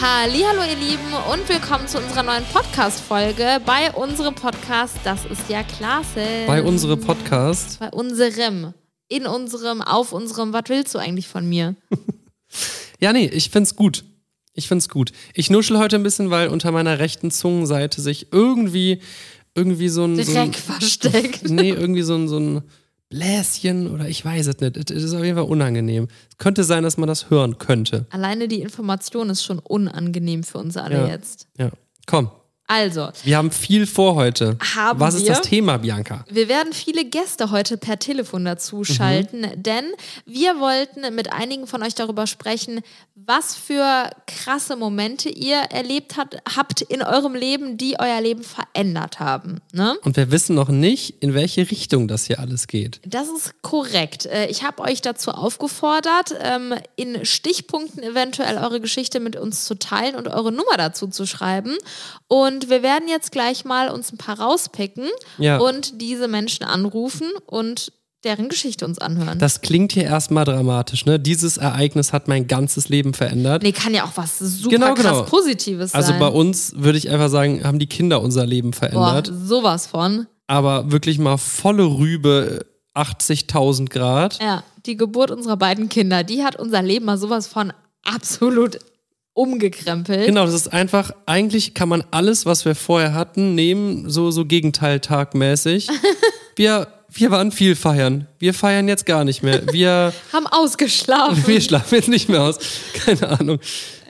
Hallo ihr Lieben und willkommen zu unserer neuen Podcast-Folge bei unserem Podcast Das ist ja klasse. Bei unserem Podcast. Bei unserem. In unserem, auf unserem. Was willst du eigentlich von mir? ja, nee, ich find's gut. Ich find's gut. Ich nuschel heute ein bisschen, weil unter meiner rechten Zungenseite sich irgendwie, irgendwie so ein. Dreck so ein, versteckt. Nee, irgendwie so ein, so ein Bläschen oder ich weiß es nicht. Es ist auf jeden Fall unangenehm. Es könnte sein, dass man das hören könnte. Alleine die Information ist schon unangenehm für uns alle Ja. jetzt. Ja. Komm, Also, wir haben viel vor heute. Haben Was ist wir? das Thema, Bianca? Wir werden viele Gäste heute per Telefon dazu schalten, denn wir wollten mit einigen von euch darüber sprechen, was für krasse Momente ihr erlebt hat, habt in eurem Leben, die euer Leben verändert haben. Ne? Und wir wissen noch nicht, in welche Richtung das hier alles geht. Das ist korrekt. Äh, Ich habe euch dazu aufgefordert, ähm, in Stichpunkten eventuell eure Geschichte mit uns zu teilen und eure Nummer dazu zu schreiben. Und wir werden jetzt gleich mal uns ein paar rauspicken Ja. und diese Menschen anrufen und deren Geschichte uns anhören. Das klingt hier erstmal dramatisch, ne? Dieses Ereignis hat mein ganzes Leben verändert. nee, kann ja auch was super Genau, krass genau. Positives Also sein. bei uns würde ich einfach sagen, haben die Kinder unser Leben Boah, verändert. sowas von. Aber wirklich mal volle Rübe, 80.000 Grad. Ja, die Geburt unserer beiden Kinder, die hat unser Leben mal sowas von absolut umgekrempelt. Genau, das ist einfach, eigentlich kann man alles, was wir vorher hatten, nehmen, so, so Gegenteiltagmäßig. wir, wir waren viel feiern. Wir feiern jetzt gar nicht mehr. Wir, Haben ausgeschlafen. wir schlafen jetzt nicht mehr aus. Keine Ahnung.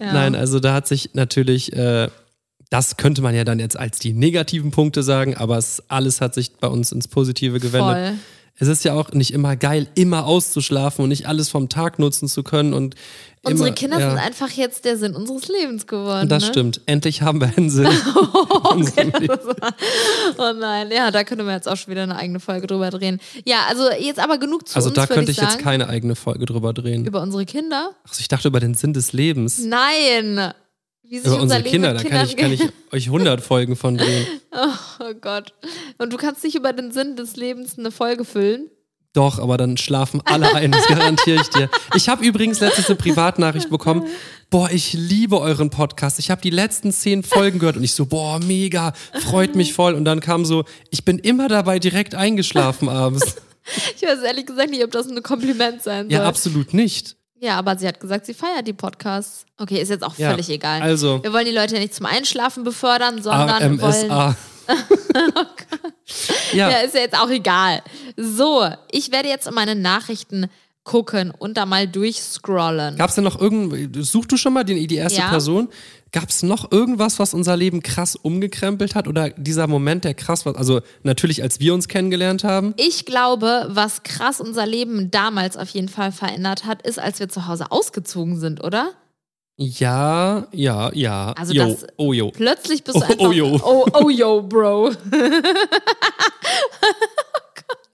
Nein, also da hat sich natürlich, äh, das könnte man ja dann jetzt als die negativen Punkte sagen, aber es, alles hat sich bei uns ins Positive gewendet. Voll. Es ist ja auch nicht immer geil, immer auszuschlafen und nicht alles vom Tag nutzen zu können und Unsere immer, Kinder ja. sind einfach jetzt der Sinn unseres Lebens geworden. Das ne? stimmt. Endlich haben wir einen Sinn. in unserem Leben. Oh nein, ja, da können wir jetzt auch schon wieder eine eigene Folge drüber drehen. Ja, also jetzt aber genug zu Also uns, da könnte ich sagen. jetzt keine eigene Folge drüber drehen. Über unsere Kinder? Also ich dachte über den Sinn des Lebens. Nein! Wie Über unser unsere Kinder, da kann ich, kann ich euch 100 Folgen von drehen. Oh Gott. Und du kannst nicht über den Sinn des Lebens eine Folge füllen? Doch, aber dann schlafen alle ein, das garantiere ich dir. Ich habe übrigens letztens eine Privatnachricht bekommen. Boah, ich liebe euren Podcast. Ich habe die letzten zehn Folgen gehört und ich so, boah, mega, freut mich voll. Und dann kam so, ich bin immer dabei direkt eingeschlafen abends. Ich weiß ehrlich gesagt nicht, ob das ein Kompliment sein soll. Ja, absolut nicht. Ja, aber sie hat gesagt, sie feiert die Podcasts. Okay, ist jetzt auch Ja, völlig egal. also- wir wollen die Leute ja nicht zum Einschlafen befördern, sondern wollen ja, Ja, ist ja jetzt auch egal. So, ich werde jetzt in meine Nachrichten gucken und da mal durchscrollen. Gab es denn noch irgend, such du schon mal die, die erste Ja. Person? Gab es noch irgendwas, was unser Leben krass umgekrempelt hat? Oder dieser Moment, der krass war? Also natürlich, als wir uns kennengelernt haben. Ich glaube, was krass unser Leben damals auf jeden Fall verändert hat, ist, als wir zu Hause ausgezogen sind, oder? Ja, ja, ja. Also yo, das- oh jo. Plötzlich bist du Oh, einfach. oh, yo. Oh, oh, yo, Bro.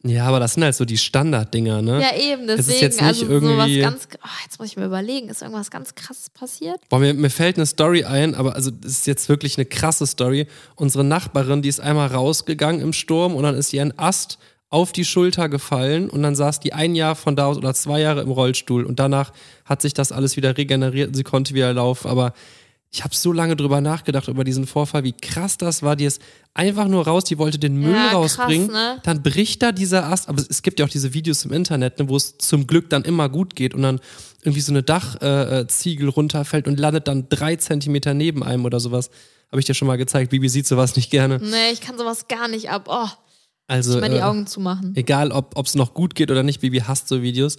Ja, aber das sind halt so die Standarddinger, ne? Ja, eben, Es deswegen. ist jetzt nicht also irgendwie- ganz. Oh, jetzt muss ich mir überlegen, ist irgendwas ganz krasses passiert? Boah, mir, mir fällt eine Story ein, aber also das ist jetzt wirklich eine krasse Story. Unsere Nachbarin, die ist einmal rausgegangen im Sturm und dann ist ihr ein Ast auf die Schulter gefallen und dann saß die ein Jahr von da aus oder zwei Jahre im Rollstuhl und danach hat sich das alles wieder regeneriert und sie konnte wieder laufen. Aber ich habe so lange drüber nachgedacht über diesen Vorfall, wie krass das war. Die ist einfach nur raus, die wollte den Müll Ja, krass, rausbringen. ne? Dann bricht da dieser Ast, aber es gibt ja auch diese Videos im Internet, ne, wo es zum Glück dann immer gut geht und dann irgendwie so eine Dachziegel äh, Ziegel runterfällt und landet dann drei Zentimeter neben einem oder sowas. Habe ich dir schon mal gezeigt. Bibi sieht sowas nicht gerne. Nee, ich kann sowas gar nicht ab. Oh, Also mal die äh, Augen zumachen. egal, ob es noch gut geht oder nicht, Bibi hasst so Videos.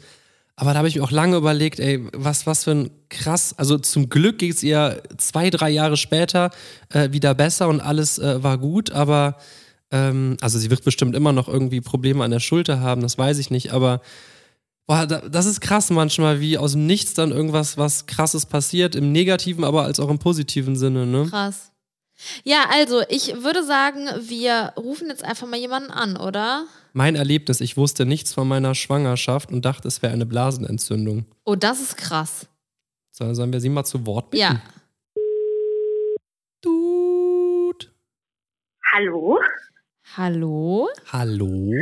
Aber da habe ich mir auch lange überlegt, ey, was, was für ein krass, also zum Glück geht es ihr zwei, drei Jahre später äh, wieder besser und alles äh, war gut, aber ähm, also sie wird bestimmt immer noch irgendwie Probleme an der Schulter haben, das weiß ich nicht, aber boah, da, das ist krass manchmal, wie aus dem Nichts dann irgendwas, was krasses passiert, im negativen, aber als auch im positiven Sinne, ne? Krass. Ja, also ich würde sagen, wir rufen jetzt einfach mal jemanden an, oder? Mein Erlebnis, ich wusste nichts von meiner Schwangerschaft und dachte, es wäre eine Blasenentzündung. Oh, das ist krass. So, Sollen wir sie mal zu Wort bitten? Ja. Dude. Hallo? Hallo? Hallo?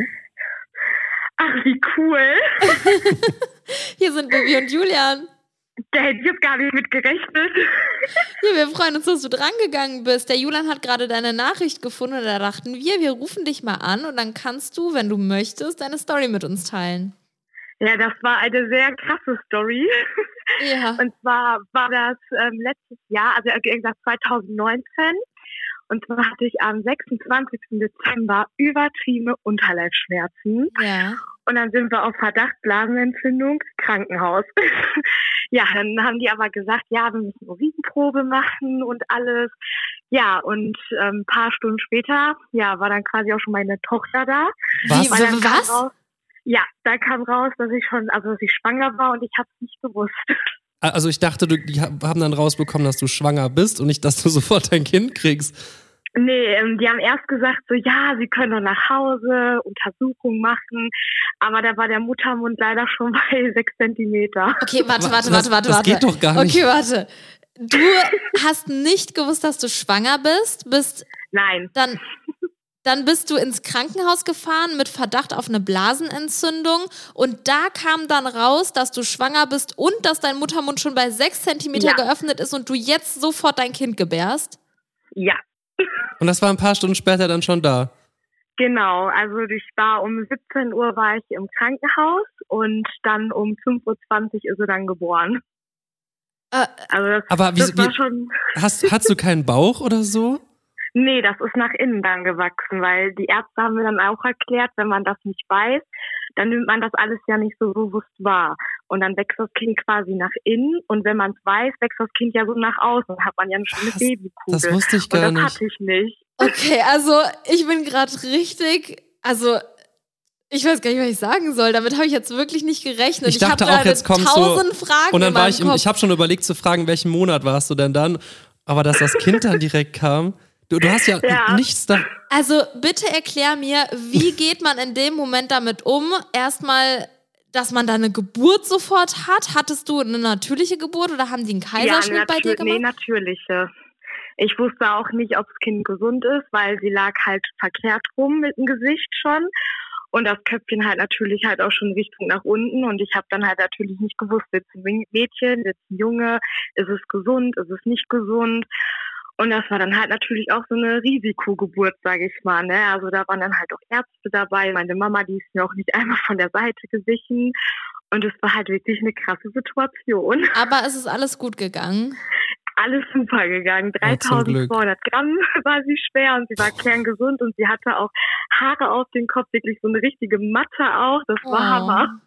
Ach, wie cool. Hier sind Bibi und Julian. Da hätte ich jetzt gar nicht mit gerechnet. Ja, wir freuen uns, dass du drangegangen bist. Der Julian hat gerade deine Nachricht gefunden und da dachten wir, wir rufen dich mal an und dann kannst du, wenn du möchtest, deine Story mit uns teilen. Ja, das war eine sehr krasse Story. Ja. Und zwar war das ähm, letztes Jahr, also wie gesagt 2019. Und zwar hatte ich am 26. Dezember übertriebene Unterleibsschmerzen. Ja. Und dann sind wir auf Verdacht Blasenentzündung, Krankenhaus. ja, dann haben die aber gesagt, ja, wir müssen Urinprobe machen und alles. Ja, und ähm, ein paar Stunden später, ja, war dann quasi auch schon meine Tochter da. Was? Was? Raus, ja, da kam raus, dass ich schon, also dass ich schwanger war und ich habe es nicht gewusst. Also ich dachte, du, die haben dann rausbekommen, dass du schwanger bist und nicht, dass du sofort dein Kind kriegst. Nee, ähm, die haben erst gesagt, so ja, sie können doch nach Hause Untersuchung machen, aber da war der Muttermund leider schon bei sechs Zentimeter. Okay, warte, warte, warte, warte. das warte. geht doch gar nicht. Okay, warte. Du hast nicht gewusst, dass du schwanger bist, bist Nein, dann, dann bist du ins Krankenhaus gefahren mit Verdacht auf eine Blasenentzündung und da kam dann raus, dass du schwanger bist und dass dein Muttermund schon bei sechs Zentimeter Ja. geöffnet ist und du jetzt sofort dein Kind gebärst. ja, Und das war ein paar Stunden später dann schon da. genau. Also ich war um 17 Uhr war ich im Krankenhaus und dann um 5.20 Uhr ist sie dann geboren. Äh, Also das, Aber wie, das war wie schon. hast, hast du keinen Bauch oder so? Nee, das ist nach innen dann gewachsen, weil die Ärzte haben mir dann auch erklärt, wenn man das nicht weiß, dann nimmt man das alles ja nicht so bewusst wahr. Und dann wächst das Kind quasi nach innen und wenn man es weiß, wächst das Kind ja so nach außen. Dann hat man ja eine schöne? Babykugel. Das wusste ich und gar das nicht. hatte ich nicht. okay, also ich bin gerade richtig, also ich weiß gar nicht, was ich sagen soll. Damit habe ich jetzt wirklich nicht gerechnet. Ich dachte hab auch, jetzt du- tausend Fragen Und dann war ich, im, ich habe schon überlegt zu fragen, welchen Monat warst du denn dann? Aber dass das Kind dann direkt kam. Du, du hast ja, Ja. nichts da. Also bitte erklär mir, wie geht man in dem Moment damit um? Erstmal, dass man da eine Geburt sofort hat. Hattest du eine natürliche Geburt oder haben die einen Kaiserschnitt bei dir natür- nee, gemacht? natürliche. Ich wusste auch nicht, ob das Kind gesund ist, weil sie lag halt verkehrt rum mit dem Gesicht schon. Und das Köpfchen halt natürlich halt auch schon Richtung nach unten. Und ich habe dann halt natürlich nicht gewusst, es ein Mädchen, es ein Junge, ist es gesund, ist es nicht gesund. Und das war dann halt natürlich auch so eine Risikogeburt, sage ich mal. Ne? Also da waren dann halt auch Ärzte dabei. Meine Mama, die ist mir auch nicht einmal von der Seite gewichen. Und es war halt wirklich eine krasse Situation. Aber es ist alles gut gegangen. alles super gegangen. Ja, zum Glück. 3200 Gramm war sie schwer und sie war kerngesund und sie hatte auch Haare auf dem Kopf, wirklich so eine richtige Matte auch. Das war Oh. Hammer.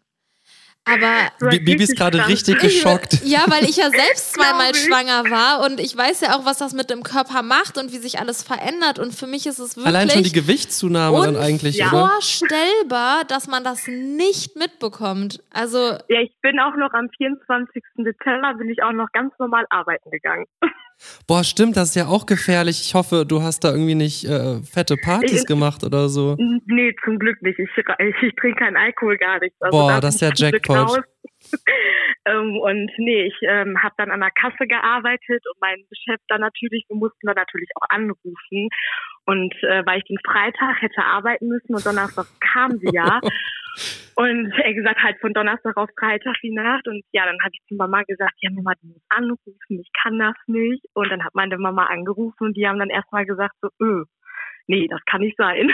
Aber Bibi ist gerade richtig Ich- geschockt. Ja, weil ich ja selbst zweimal schwanger war und ich weiß ja auch, was das mit dem Körper macht und wie sich alles verändert. Und für mich ist es wirklich Allein schon die Gewichtszunahme dann eigentlich, unvorstellbar, dass man das nicht mitbekommt. Also Ja, ich bin auch noch am 24. Dezember bin ich auch noch ganz normal arbeiten gegangen. Boah, stimmt, das ist ja auch gefährlich. Ich hoffe, du hast da irgendwie nicht äh, fette Partys Ich- gemacht oder so. Nee, zum Glück nicht. Ich, ich, ich trinke keinen Alkohol, gar nichts. Also Boah, da das ist ja Jackpot. ähm, und nee, ich ähm, habe dann an der Kasse gearbeitet und mein Chef dann natürlich, wir mussten dann natürlich auch anrufen. Und äh, weil ich den Freitag hätte arbeiten müssen und Donnerstag kam sie ja. Und er gesagt, halt von Donnerstag auf Freitag die Nacht. Und ja, dann habe ich zu Mama gesagt, ja Mama, du musst anrufen, ich kann das nicht. Und dann hat meine Mama angerufen und die haben dann erstmal gesagt, so, öh, nee, das kann nicht sein.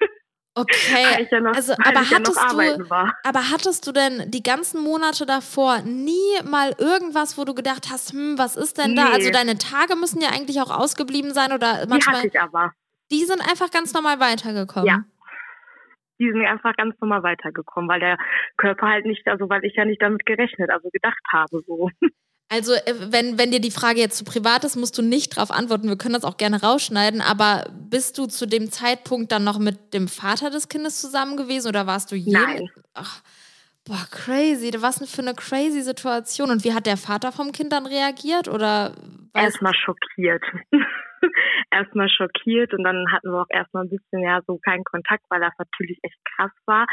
okay. ja noch, also, aber ich ja noch hattest du- war. Aber hattest du denn die ganzen Monate davor nie mal irgendwas, wo du gedacht hast, hm, was ist denn da? Nee. Also deine Tage müssen ja eigentlich auch ausgeblieben sein oder Die manchmal. hatte ich aber. Die sind einfach ganz normal weitergekommen. Ja. Die sind einfach ganz normal weitergekommen, weil der Körper halt nicht, also weil ich ja nicht damit gerechnet, also gedacht habe so. Also, äh, wenn, wenn dir die Frage jetzt zu privat ist, musst du nicht drauf antworten. Wir können das auch gerne rausschneiden. Aber bist du zu dem Zeitpunkt dann noch mit dem Vater des Kindes zusammen gewesen oder warst du je? Nein. Ach, boah, crazy. Was denn für eine crazy Situation? Und wie hat der Vater vom Kind dann reagiert? Oder Erstmal schockiert. erstmal schockiert und dann hatten wir auch erstmal ein bisschen ja so keinen Kontakt, weil das natürlich echt krass war.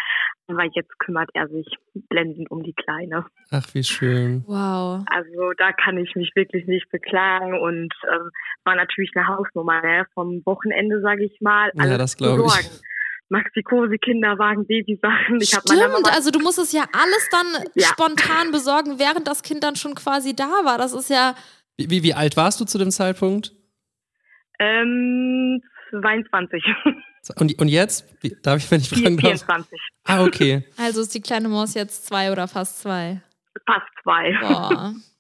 Aber jetzt kümmert er sich blendend um die Kleine. Ach, wie schön. Wow. Also da kann ich mich wirklich nicht beklagen und ähm, war natürlich eine Hausnummer ne? vom Wochenende, sage ich mal. Ja, alles das zu glaub ich. Sorgen. Maxi-Cosi, Kinderwagen, Babysachen. Ich Stimmt, also du musst es ja alles dann ja. spontan besorgen, während das Kind dann schon quasi da war. Das ist ja. Wie, wie, wie alt warst du zu dem Zeitpunkt? Ähm, 22. Und, und jetzt? Wie, darf ich, wenn ich fragen 24. darf? Ah, okay. Also ist die kleine Maus jetzt zwei oder fast zwei? Fast zwei. Boah.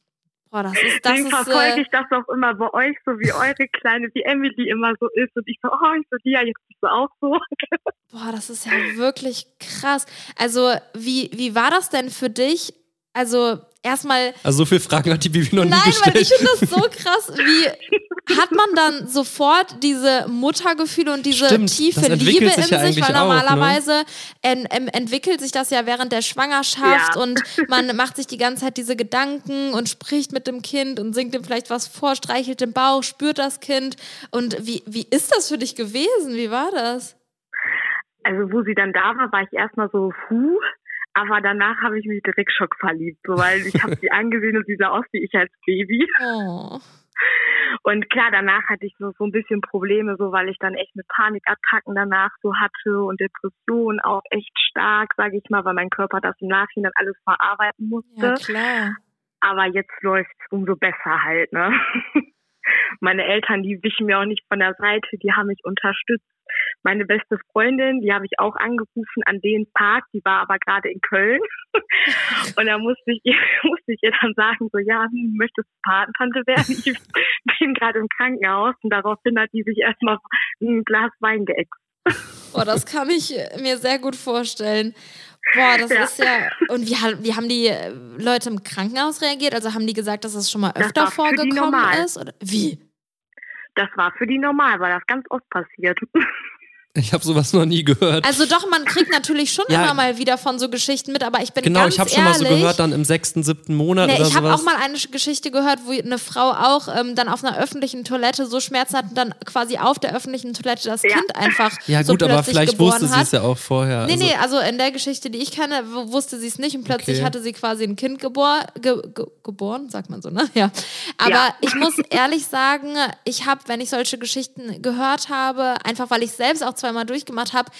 Boah, das ist, das Deswegen verfolge äh, ich das auch immer bei euch, so wie eure Kleine, wie Emily immer so ist. Und ich so, oh, ich so, Lia, jetzt bist du auch so. Boah, das ist ja wirklich krass. Also, wie, wie war das denn für dich? Also, erstmal. Also, so viele Fragen hat die Bibi noch Nein, nie gestellt. Nein, weil ich finde das so krass. Wie hat man dann sofort diese Muttergefühle und diese Stimmt, tiefe Liebe in ja sich? Weil auch, normalerweise ne? en, en, entwickelt sich das ja während der Schwangerschaft ja. und man macht sich die ganze Zeit diese Gedanken und spricht mit dem Kind und singt ihm vielleicht was vor, streichelt den Bauch, spürt das Kind. Und wie, wie ist das für dich gewesen? Wie war das? Also, wo sie dann da war, war ich erstmal so, puh, aber danach habe ich mich direkt schock verliebt, so, weil ich habe sie angesehen und sie sah aus wie ich als Baby. Oh. Und klar, danach hatte ich so, so ein bisschen Probleme, so weil ich dann echt mit Panikattacken danach so hatte und Depressionen auch echt stark, sage ich mal, weil mein Körper das im Nachhinein alles verarbeiten musste. Ja, klar. Aber jetzt läuft es umso besser halt, ne? Meine Eltern, die wichen mir auch nicht von der Seite, die haben mich unterstützt meine beste Freundin, die habe ich auch angerufen an den Tag, die war aber gerade in Köln. Und da musste ich, ihr, musste ich ihr dann sagen, so, ja, hm, möchtest du Patentante werden? Ich bin gerade im Krankenhaus. Und daraufhin hat die sich erstmal ein Glas Wein geäxt. Boah, das kann ich mir sehr gut vorstellen. Boah, das ja. ist ja. Und wie, wie haben die Leute im Krankenhaus reagiert? Also haben die gesagt, dass das schon mal öfter vorgekommen ist? Oder wie? Das war für die normal, weil das ganz oft passiert. Ich habe sowas noch nie gehört. Also doch, man kriegt natürlich schon ja, immer mal wieder von so Geschichten mit, aber ich bin genau, ganz ich habe schon mal so gehört, dann im sechsten, siebten Monat nee, oder Ich habe auch mal eine Geschichte gehört, wo eine Frau auch ähm, dann auf einer öffentlichen Toilette so Schmerzen hat und dann quasi auf der öffentlichen Toilette das ja. Kind einfach Ja so gut, aber vielleicht wusste sie es ja auch vorher. Nee, also. nee, also in der Geschichte, die ich kenne, wusste sie es nicht und plötzlich okay. hatte sie quasi ein Kind gebor ge ge geboren, sagt man so, ne? Ja. Aber ja. ich muss ehrlich sagen, ich habe, wenn ich solche Geschichten gehört habe, einfach weil ich selbst auch zweimal durchgemacht habe,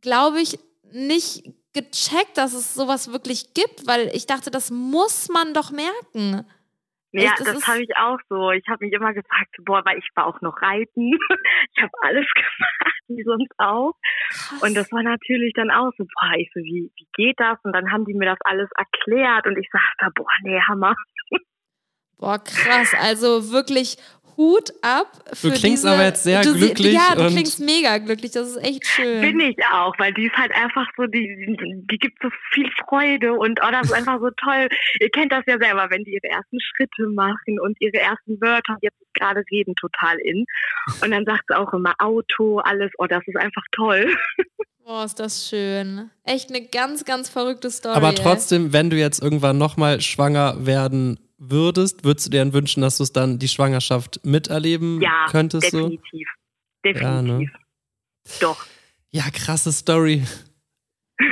glaube ich, nicht gecheckt, dass es sowas wirklich gibt, weil ich dachte, das muss man doch merken. Ja, das, das habe ich auch so. Ich habe mich immer gefragt, boah, weil ich war auch noch reiten. Ich habe alles gemacht, wie sonst auch. Krass. Und das war natürlich dann auch so, boah, ich so, wie, wie geht das? Und dann haben die mir das alles erklärt und ich sagte, boah, nee, Hammer. Boah, krass. Also wirklich Hut ab. Für du klingst diese, aber jetzt sehr du, glücklich. Ja, du klingst mega glücklich. Das ist echt schön. Bin ich auch, weil die ist halt einfach so, die, die gibt so viel Freude und oh, das ist einfach so toll. Ihr kennt das ja selber, wenn die ihre ersten Schritte machen und ihre ersten Wörter, jetzt gerade reden total in. Und dann sagt sie auch immer Auto, alles, oh, das ist einfach toll. Boah, ist das schön. Echt eine ganz, ganz verrückte Story. Aber trotzdem, wenn du jetzt irgendwann nochmal schwanger werden würdest, würdest du dir dann wünschen, dass du es dann die Schwangerschaft miterleben ja, könntest? Definitiv. So? Definitiv. Ja, ne? Doch. Ja, krasse Story.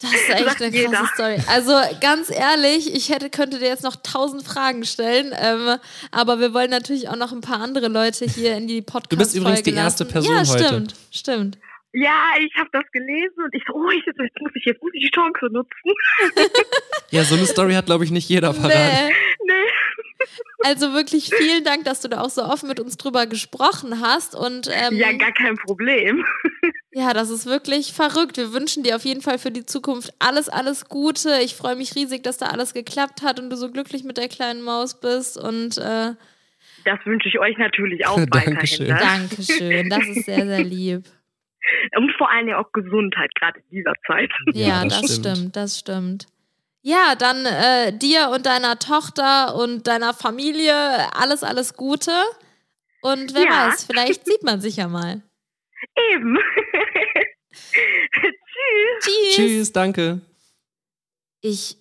Das ist echt eine krasse jeder. Story. Also ganz ehrlich, ich hätte, könnte dir jetzt noch tausend Fragen stellen, ähm, aber wir wollen natürlich auch noch ein paar andere Leute hier in die podcast Du bist übrigens die erste Person ja, heute. Ja, stimmt, stimmt. Ja, ich habe das gelesen und ich so, oh, jetzt, muss ich jetzt muss ich die Chance nutzen. ja, so eine Story hat, glaube ich, nicht jeder parat. Nee. nee. Also wirklich vielen Dank, dass du da auch so offen mit uns drüber gesprochen hast. Und, ähm, ja, gar kein Problem. Ja, das ist wirklich verrückt. Wir wünschen dir auf jeden Fall für die Zukunft alles, alles Gute. Ich freue mich riesig, dass da alles geklappt hat und du so glücklich mit der kleinen Maus bist. Und äh, das wünsche ich euch natürlich auch weiterhin. Dankeschön. Ne? Dankeschön. Das ist sehr, sehr lieb. Und vor allem auch Gesundheit, gerade in dieser Zeit. Ja, das stimmt. stimmt, das stimmt. Ja, dann äh, dir und deiner Tochter und deiner Familie alles, alles Gute. Und wer ja. weiß, vielleicht sieht man sich ja mal. Eben. Tschüss. Tschüss. Tschüss, danke. Ich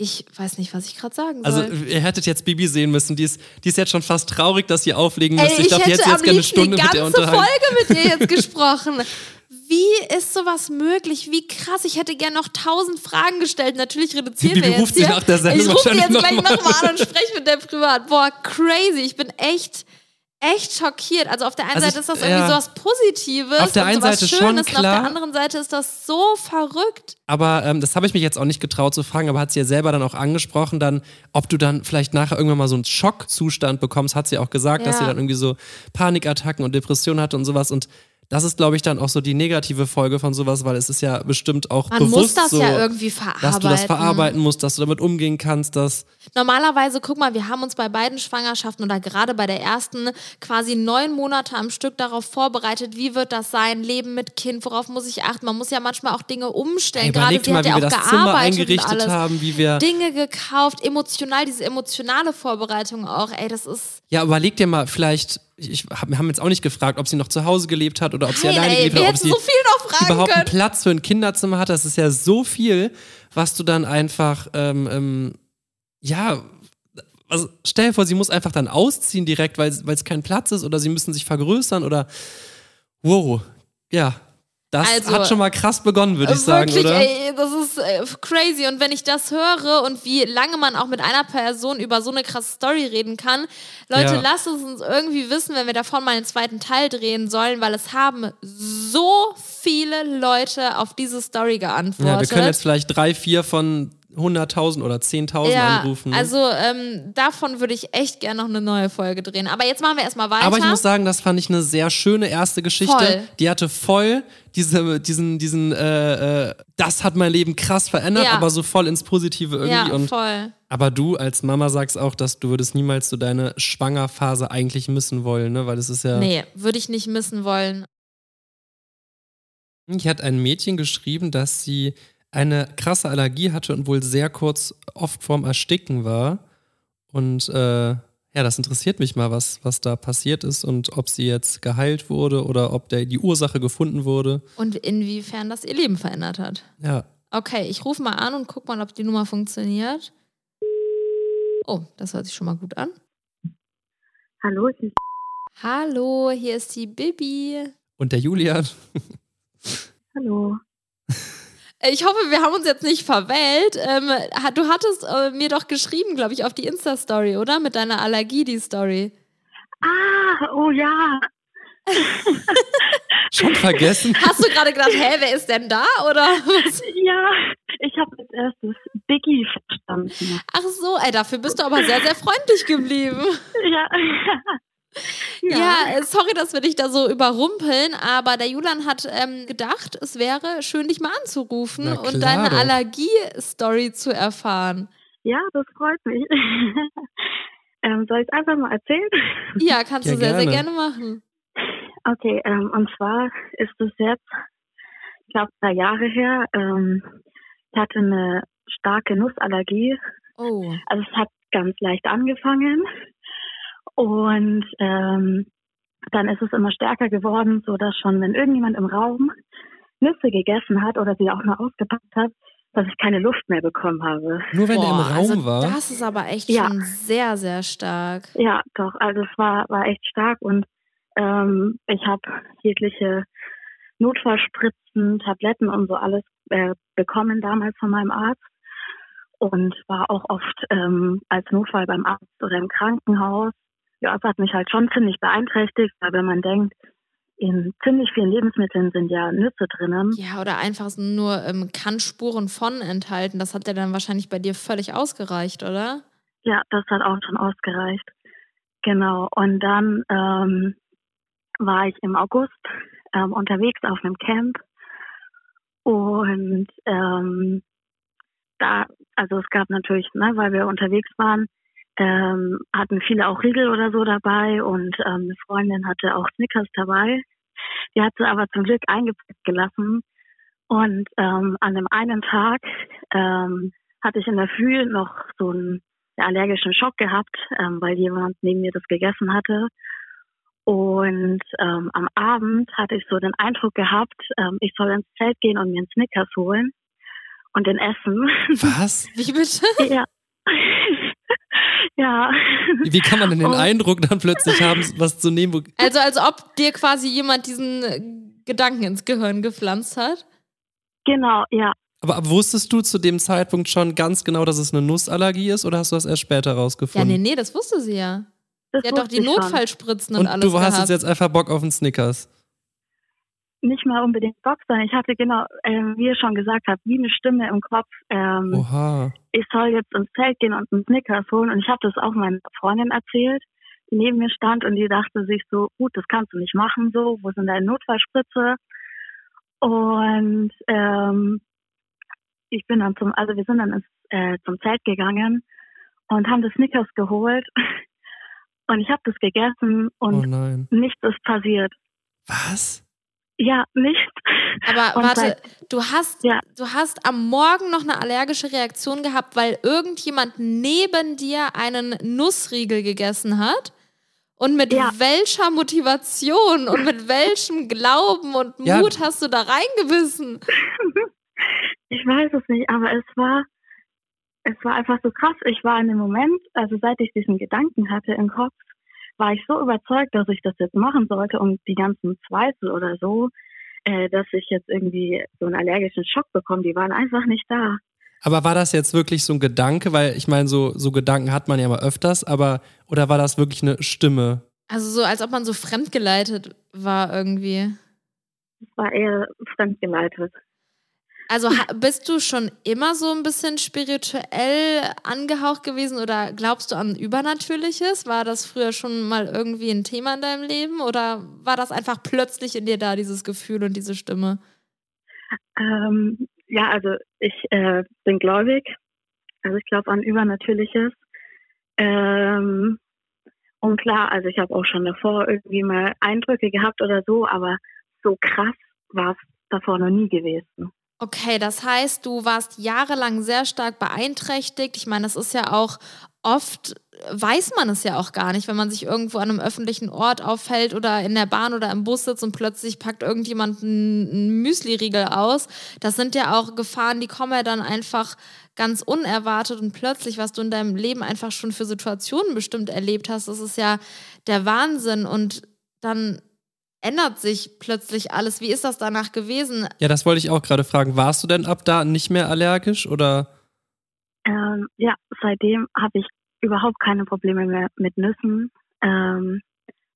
ich weiß nicht, was ich gerade sagen also, soll. Also, ihr hättet jetzt Bibi sehen müssen. Die ist, die ist jetzt schon fast traurig, dass sie auflegen müsste. Ich, ich dachte, jetzt jetzt gerne eine Stunde mit ihr unterhalten. Folge mit ihr jetzt gesprochen. Wie ist sowas möglich? Wie krass. Ich hätte gerne noch tausend Fragen gestellt. Natürlich reduzieren Bibi wir jetzt ruft sie nach der Sendung Ich rufe sie jetzt gleich nochmal an und spreche mit der privat. Boah, crazy. Ich bin echt echt schockiert. Also auf der einen Also Seite ich- ist das irgendwie ja. so was Positives Auf der und einen Seite schon, Schönes und auf klar. der anderen Seite ist das so verrückt. Aber ähm, das habe ich mich jetzt auch nicht getraut zu fragen, aber hat sie ja selber dann auch angesprochen, dann, ob du dann vielleicht nachher irgendwann mal so einen Schockzustand bekommst, hat sie auch gesagt, dass Ja. sie dann irgendwie so Panikattacken und Depressionen hatte und sowas. Und das ist, glaube ich, dann auch so die negative Folge von sowas, weil es ist ja bestimmt auch Man bewusst muss das so, ja irgendwie verarbeiten. dass du das verarbeiten musst, dass du damit umgehen kannst, dass Normalerweise, guck mal, wir haben uns bei beiden Schwangerschaften oder gerade bei der ersten quasi neun Monate am Stück darauf vorbereitet, wie wird das sein, Leben mit Kind, worauf muss ich achten. Man muss ja manchmal auch Dinge umstellen. Ey, gerade sie mal, wie ja wir auch das Zimmer eingerichtet haben, wie wir. Dinge gekauft, emotional, diese emotionale Vorbereitung auch. Ey, das ist. Ja, überleg dir mal, vielleicht, ich, hab- wir haben jetzt auch nicht gefragt, ob sie noch zu Hause gelebt hat oder ob sie Nein, alleine ey, gelebt hat, ob sie so viel noch fragen überhaupt einen können. Platz für ein Kinderzimmer hat. Das ist ja so viel, was du dann einfach, ähm, ähm, ja, also stell dir vor, sie muss einfach dann ausziehen direkt, weil es kein Platz ist oder sie müssen sich vergrößern oder wow, ja. Das Also, hat schon mal krass begonnen, würde ich sagen, Wirklich, oder? ey, das ist äh, crazy. Und wenn ich das höre und wie lange man auch mit einer Person über so eine krasse Story reden kann, Leute, Ja. lasst es uns irgendwie wissen, wenn wir davon mal einen zweiten Teil drehen sollen, weil es haben so viele Leute auf diese Story geantwortet. Ja, wir können jetzt vielleicht drei, vier von 100.000 oder 10.000 ja, anrufen. Ne? also ähm, davon würde ich echt gerne noch eine neue Folge drehen. Aber jetzt machen wir erstmal weiter. Aber ich muss sagen, das fand ich eine sehr schöne erste Geschichte. Voll. Die hatte voll diese, diesen, diesen, äh, äh, das hat mein Leben krass verändert, Ja. aber so voll ins Positive irgendwie. ja, und, voll. aber du als Mama sagst auch, dass du würdest niemals so deine Schwangerphase eigentlich missen wollen, ne? Weil das ist ja. Nee, würde ich nicht missen wollen. Hier hat ein Mädchen geschrieben, dass sie eine krasse Allergie hatte und wohl sehr kurz oft vorm Ersticken war. Und äh, ja, das interessiert mich mal, was, was da passiert ist und ob sie jetzt geheilt wurde oder ob der, die Ursache gefunden wurde. Und inwiefern das ihr Leben verändert hat. Ja, Okay, ich rufe mal an und guck mal, ob die Nummer funktioniert. Oh, das hört sich schon mal gut an. Hallo, ich bin Hallo, hier ist die Bibi. und der Julian. Hallo. Ich hoffe, wir haben uns jetzt nicht verwählt. Ähm, du hattest äh, mir doch geschrieben, glaube ich, auf die Insta-Story, oder? Mit deiner Allergie, die Story. Ah, oh ja. Schon vergessen? Hast du gerade gedacht, hä, wer ist denn da? Oder was? Ja, ich habe als erstes Biggie verstanden. Ach so, ey, dafür bist du aber sehr, sehr freundlich geblieben. Ja. Ja, äh, sorry, dass wir dich da so überrumpeln, aber der Julian hat ähm, gedacht, es wäre schön, dich mal anzurufen und deine. Allergie-Story zu erfahren. Ja, das freut mich. ähm, soll ich einfach mal erzählen? Ja, kannst Ja, du sehr, sehr gerne. gerne machen. Okay, ähm, und zwar ist es jetzt, ich glaube, drei Jahre her. Ähm, ich hatte eine starke Nussallergie. Oh. Also es hat ganz leicht angefangen und ähm, dann ist es immer stärker geworden, so dass schon, wenn irgendjemand im Raum Nüsse gegessen hat oder sie auch nur ausgepackt hat, dass ich keine Luft mehr bekommen habe. Nur wenn er im Boah, Raum also war. Das ist aber echt Ja. schon sehr, sehr stark. Ja, doch, also es war, war echt stark und ähm, ich habe jegliche Notfallspritzen, Tabletten und so alles äh, bekommen damals von meinem Arzt und war auch oft ähm, als Notfall beim Arzt oder im Krankenhaus. Ja, es hat mich halt schon ziemlich beeinträchtigt, weil wenn man denkt, in ziemlich vielen Lebensmitteln sind ja Nüsse drinnen. Ja, oder einfach nur ähm, Kannspuren von enthalten. Das hat ja dann wahrscheinlich bei dir völlig ausgereicht, oder? Ja, das hat auch schon ausgereicht. Genau. Und dann ähm, war ich im August ähm, unterwegs auf einem Camp und ähm, da, also es gab natürlich, ne, weil wir unterwegs waren, ähm, hatten viele auch Riegel oder so dabei und ähm, eine Freundin hatte auch Snickers dabei. Die hat sie aber zum Glück eingepackt gelassen. Und ähm, an dem einen Tag ähm, hatte ich in der Früh noch so einen allergischen Schock gehabt, ähm, weil jemand neben mir das gegessen hatte. Und ähm, am Abend hatte ich so den Eindruck gehabt, ähm, ich soll ins Zelt gehen und mir einen Snickers holen und den essen. Was? Wie bitte? ja. Ja. Wie kann man denn den Oh. Eindruck dann plötzlich haben, was zu nehmen? Wo Also als ob dir quasi jemand diesen äh, Gedanken ins Gehirn gepflanzt hat. Genau, ja. aber wusstest du zu dem Zeitpunkt schon ganz genau, dass es eine Nussallergie ist oder hast du das erst später Ja, rausgefunden? nee, nee, das wusste sie ja. Das Die hat doch die. Notfallspritzen und, Und alles du hast gehabt. jetzt jetzt einfach Bock auf einen Snickers. Nicht mal unbedingt Bock, sondern ich hatte genau, ähm, wie ihr schon gesagt habt, wie eine Stimme im Kopf. Ähm, Oha. ich soll jetzt ins Zelt gehen und einen Snickers holen. Und ich habe das auch meiner Freundin erzählt, die neben mir stand und die dachte sich so, gut, das kannst du nicht machen so, wo sind deine Notfallspritze? Und ähm, ich bin dann zum, also wir sind dann ins, äh, zum Zelt gegangen und haben das Snickers geholt. Und ich habe das gegessen Oh und nein. nichts ist passiert. Was? Ja, nichts. Aber Und warte, seit- du hast, Ja. du hast am Morgen noch eine allergische Reaktion gehabt, weil irgendjemand neben dir einen Nussriegel gegessen hat? Und mit Ja. welcher Motivation und mit welchem Glauben und Ja. Mut hast du da reingebissen? Ich weiß es nicht, aber es war, es war einfach so krass. Ich war in dem Moment, also seit ich diesen Gedanken hatte im Kopf, war ich so überzeugt, dass ich das jetzt machen sollte und die ganzen Zweifel oder so, äh, dass ich jetzt irgendwie so einen allergischen Schock bekomme, die waren einfach nicht da. Aber war das jetzt wirklich so ein Gedanke? Weil ich meine, so, so Gedanken hat man ja mal öfters, aber oder war das wirklich eine Stimme? Also so, als ob man so fremdgeleitet war irgendwie. Es war eher fremdgeleitet. Also bist du schon immer so ein bisschen spirituell angehaucht gewesen oder glaubst du an Übernatürliches? War das früher schon mal irgendwie ein Thema in deinem Leben oder war das einfach plötzlich in dir da, dieses Gefühl und diese Stimme? Ähm, ja, also ich äh, bin gläubig. Also ich glaube an Übernatürliches. Ähm, und klar, also ich habe auch schon davor irgendwie mal Eindrücke gehabt oder so, aber so krass war es davor noch nie gewesen. Okay, das heißt, du warst jahrelang sehr stark beeinträchtigt. Ich meine, das ist ja auch oft, weiß man es ja auch gar nicht, wenn man sich irgendwo an einem öffentlichen Ort auffällt oder in der Bahn oder im Bus sitzt und plötzlich packt irgendjemand einen Müsli-Riegel aus. Das sind ja auch Gefahren, die kommen ja dann einfach ganz unerwartet und plötzlich, was du in deinem Leben einfach schon für Situationen bestimmt erlebt hast. Das ist ja der Wahnsinn und dann ändert sich plötzlich alles. Wie ist das danach gewesen? Ja, das wollte ich auch gerade fragen. Warst du denn ab da nicht mehr allergisch oder? Ähm, ja, seitdem habe ich überhaupt keine Probleme mehr mit Nüssen ähm,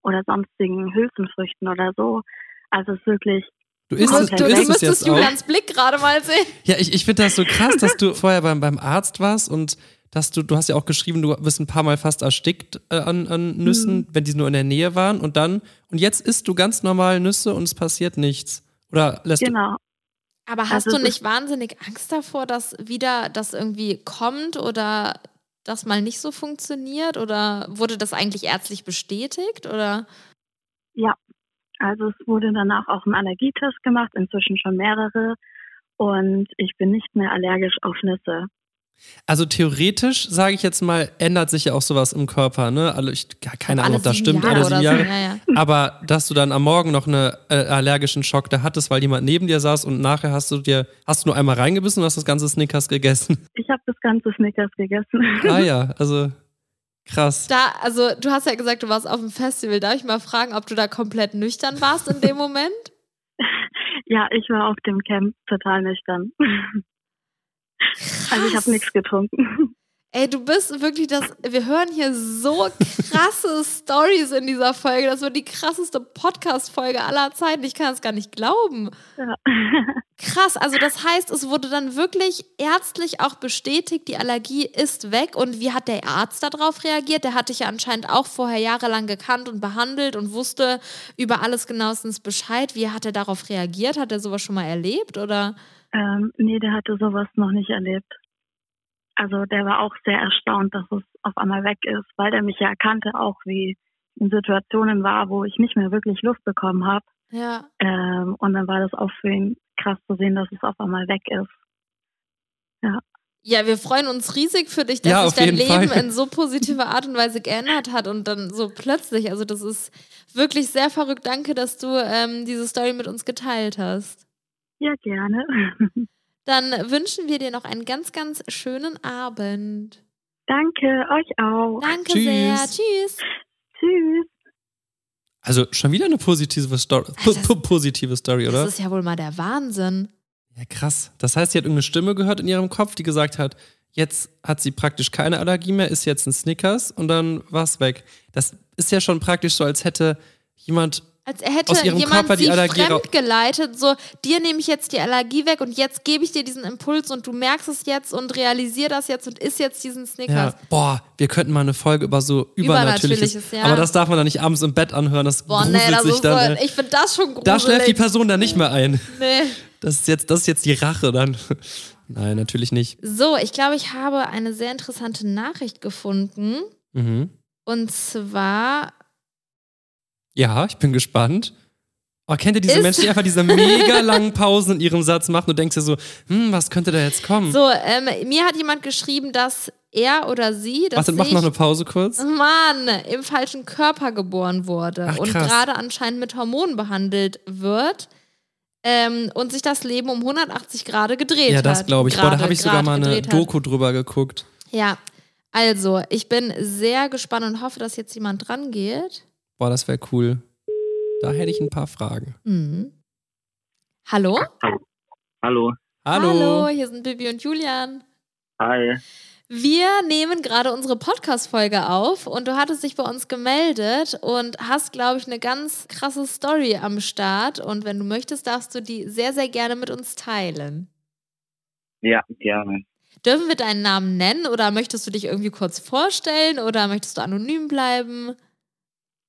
oder sonstigen Hülsenfrüchten oder so. Also es ist wirklich, Du isst, Du- es, Du, isst es müsstest jetzt auch? Julians Blick gerade mal sehen. Ja, ich, ich finde das so krass, dass du vorher beim, beim Arzt warst und dass du, du hast ja auch geschrieben, du bist ein paar Mal fast erstickt äh, an, an Nüssen, Mhm. wenn die nur in der Nähe waren und dann, und jetzt isst du ganz normal Nüsse und es passiert nichts. Oder lässt genau. Aber hast Also du nicht wahnsinnig Angst davor, dass wieder das irgendwie kommt oder das mal nicht so funktioniert? Oder wurde das eigentlich ärztlich bestätigt? Oder? Also es wurde danach auch ein Allergietest gemacht, inzwischen schon mehrere. Und ich bin nicht mehr allergisch auf Nüsse. Also theoretisch, sage ich jetzt mal, ändert sich ja auch sowas im Körper, ne? Also ich, ja, keine Ahnung, ob das stimmt, Jahre alle sieben oder Jahre. So. Ja, ja. Aber dass du dann am Morgen noch einen äh, allergischen Schock da hattest, weil jemand neben dir saß und nachher hast du dir, hast du nur einmal reingebissen und hast das ganze Snickers gegessen. Ich habe das ganze Snickers gegessen. ah ja, also krass. Da, also du hast ja gesagt, du warst auf dem Festival. Darf ich mal fragen, ob du da komplett nüchtern warst in dem Moment? ja, ich war auf dem Camp total nüchtern. Also ich Krass. habe nichts getrunken. Ey, du bist wirklich das. Wir hören hier so krasse Stories in dieser Folge. Das wird die krasseste Podcast-Folge aller Zeiten. Ich kann es gar nicht glauben. Ja. Krass, also das heißt, es wurde dann wirklich ärztlich auch bestätigt, die Allergie ist weg. Und wie hat der Arzt darauf reagiert? Der hat dich ja anscheinend auch vorher jahrelang gekannt und behandelt und wusste über alles genauestens Bescheid. Wie hat er darauf reagiert? Hat er sowas schon mal erlebt? Oder? Ähm, nee, der hatte sowas noch nicht erlebt. Also der war auch sehr erstaunt, dass es auf einmal weg ist, weil der mich ja erkannte, auch wie ich in Situationen war, wo ich nicht mehr wirklich Luft bekommen habe. Ja. Ähm, und dann war das auch für ihn krass zu sehen, dass es auf einmal weg ist. Ja, wir freuen uns riesig für dich, dass Ja, sich dein Leben Fall. in so positiver Art und Weise geändert hat und dann so plötzlich. Also das ist wirklich sehr verrückt. Danke, dass du ähm, diese Story mit uns geteilt hast. Ja, gerne. Dann wünschen wir dir noch einen ganz, ganz schönen Abend. Danke, euch auch. Danke Tschüss. sehr. Tschüss. Tschüss. Also schon wieder eine positive Story, Also das- positive Story, oder? Das ist ja wohl mal der Wahnsinn. Ja, krass. Das heißt, sie hat irgendeine Stimme gehört in ihrem Kopf, die gesagt hat, jetzt hat sie praktisch keine Allergie mehr, ist jetzt ein Snickers und dann war es weg. Das ist ja schon praktisch so, als hätte jemand als hätte aus ihrem jemand Körper sie Allergie ra- fremd geleitet, so, dir nehme ich jetzt die Allergie weg und jetzt gebe ich dir diesen Impuls und du merkst es jetzt und realisier das jetzt und isst jetzt diesen Snickers. Ja, boah, wir könnten mal eine Folge über so Übernatürliches. Übernatürliches, ja. Aber das darf man dann nicht abends im Bett anhören, das Boah, gruselt nee, das sich ist dann. so, ey. ich finde das schon gruselig. da schläft die Person dann nicht mehr ein. Nee. Das ist jetzt, das ist jetzt die Rache dann. Nein, natürlich nicht. So, ich glaube, ich habe eine sehr interessante Nachricht gefunden. Mhm. Und zwar Ja, ich bin gespannt. Oh, kennt ihr diese Ist- Menschen, die einfach diese mega langen Pausen in ihrem Satz machen und denkst dir so, hm, was könnte da jetzt kommen? So, ähm, mir hat jemand geschrieben, dass er oder sie, dass Warte, mach noch eine Pause kurz. Mann, im falschen Körper geboren wurde Ach, und gerade anscheinend mit Hormonen behandelt wird ähm, und sich das Leben um 180 Grad gedreht Ja, hat. das glaube ich. Boah, da habe ich sogar mal eine gedreht hat. Doku drüber geguckt. Ja, also, ich bin sehr gespannt und hoffe, dass jetzt jemand dran geht. Boah, das wäre cool. Da hätte ich ein paar Fragen. Mhm. Hallo? Hallo. Hallo. hier sind Bibi und Julian. Hi. Wir nehmen gerade unsere Podcast-Folge auf und du hattest dich bei uns gemeldet und hast, glaube ich, eine ganz krasse Story am Start. Und wenn du möchtest, darfst du die sehr, sehr gerne mit uns teilen. Ja, gerne. Dürfen wir deinen Namen nennen oder möchtest du dich irgendwie kurz vorstellen oder möchtest du anonym bleiben?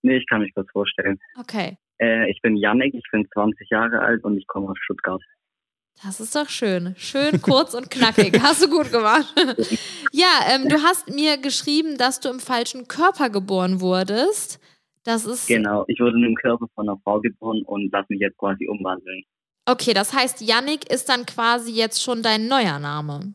Nee, ich kann mich kurz vorstellen. Okay, Äh, ich bin Yannick, ich bin 20 Jahre alt und ich komme aus Stuttgart. das ist doch schön. Schön, kurz und knackig. Hast du gut gemacht. ja, ähm, du hast mir geschrieben, dass du im falschen Körper geboren wurdest. Das ist Genau, ich wurde in dem Körper von einer Frau geboren und lasse mich jetzt quasi umwandeln. Okay, das heißt, Yannick ist dann quasi jetzt schon dein neuer Name.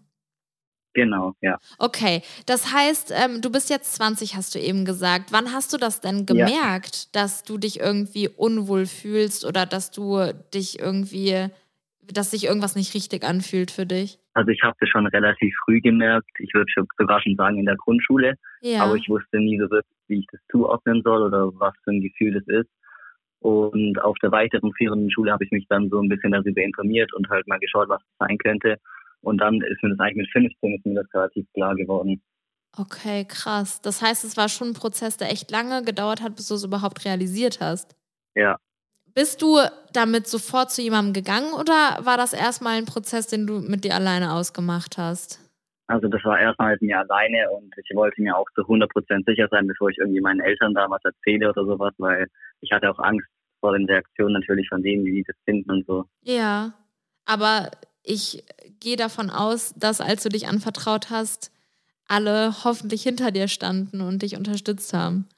Genau, ja. Okay, das heißt, ähm, du bist jetzt 20, hast du eben gesagt. Wann hast du das denn gemerkt, dass du dich irgendwie unwohl fühlst oder dass du dich irgendwie, dass sich irgendwas nicht richtig anfühlt für dich? Also ich habe das schon relativ früh gemerkt. Ich würde schon- sogar schon sagen in der Grundschule. Ja. Aber ich wusste nie so wirklich, wie ich das zuordnen soll oder was für ein Gefühl das ist. Und auf der weiteren führenden Schule habe ich mich dann so ein bisschen darüber informiert und halt mal geschaut, was es sein könnte. Und dann ist mir das eigentlich mit 15 ist mir das relativ klar geworden. Okay, krass. Das heißt, es war schon ein Prozess, der echt lange gedauert hat, bis du es überhaupt realisiert hast. Ja. Bist du damit sofort zu jemandem gegangen oder war das erstmal ein Prozess, den du mit dir alleine ausgemacht hast? Also das war erstmal mit mir alleine und ich wollte mir auch zu 100% sicher sein, bevor ich irgendwie meinen Eltern da was erzähle oder sowas, weil ich hatte auch Angst vor den Reaktionen natürlich von denen, wie die das finden und so. Ja, aber ich gehe davon aus, dass als du dich anvertraut hast, alle hoffentlich hinter dir standen und dich unterstützt haben.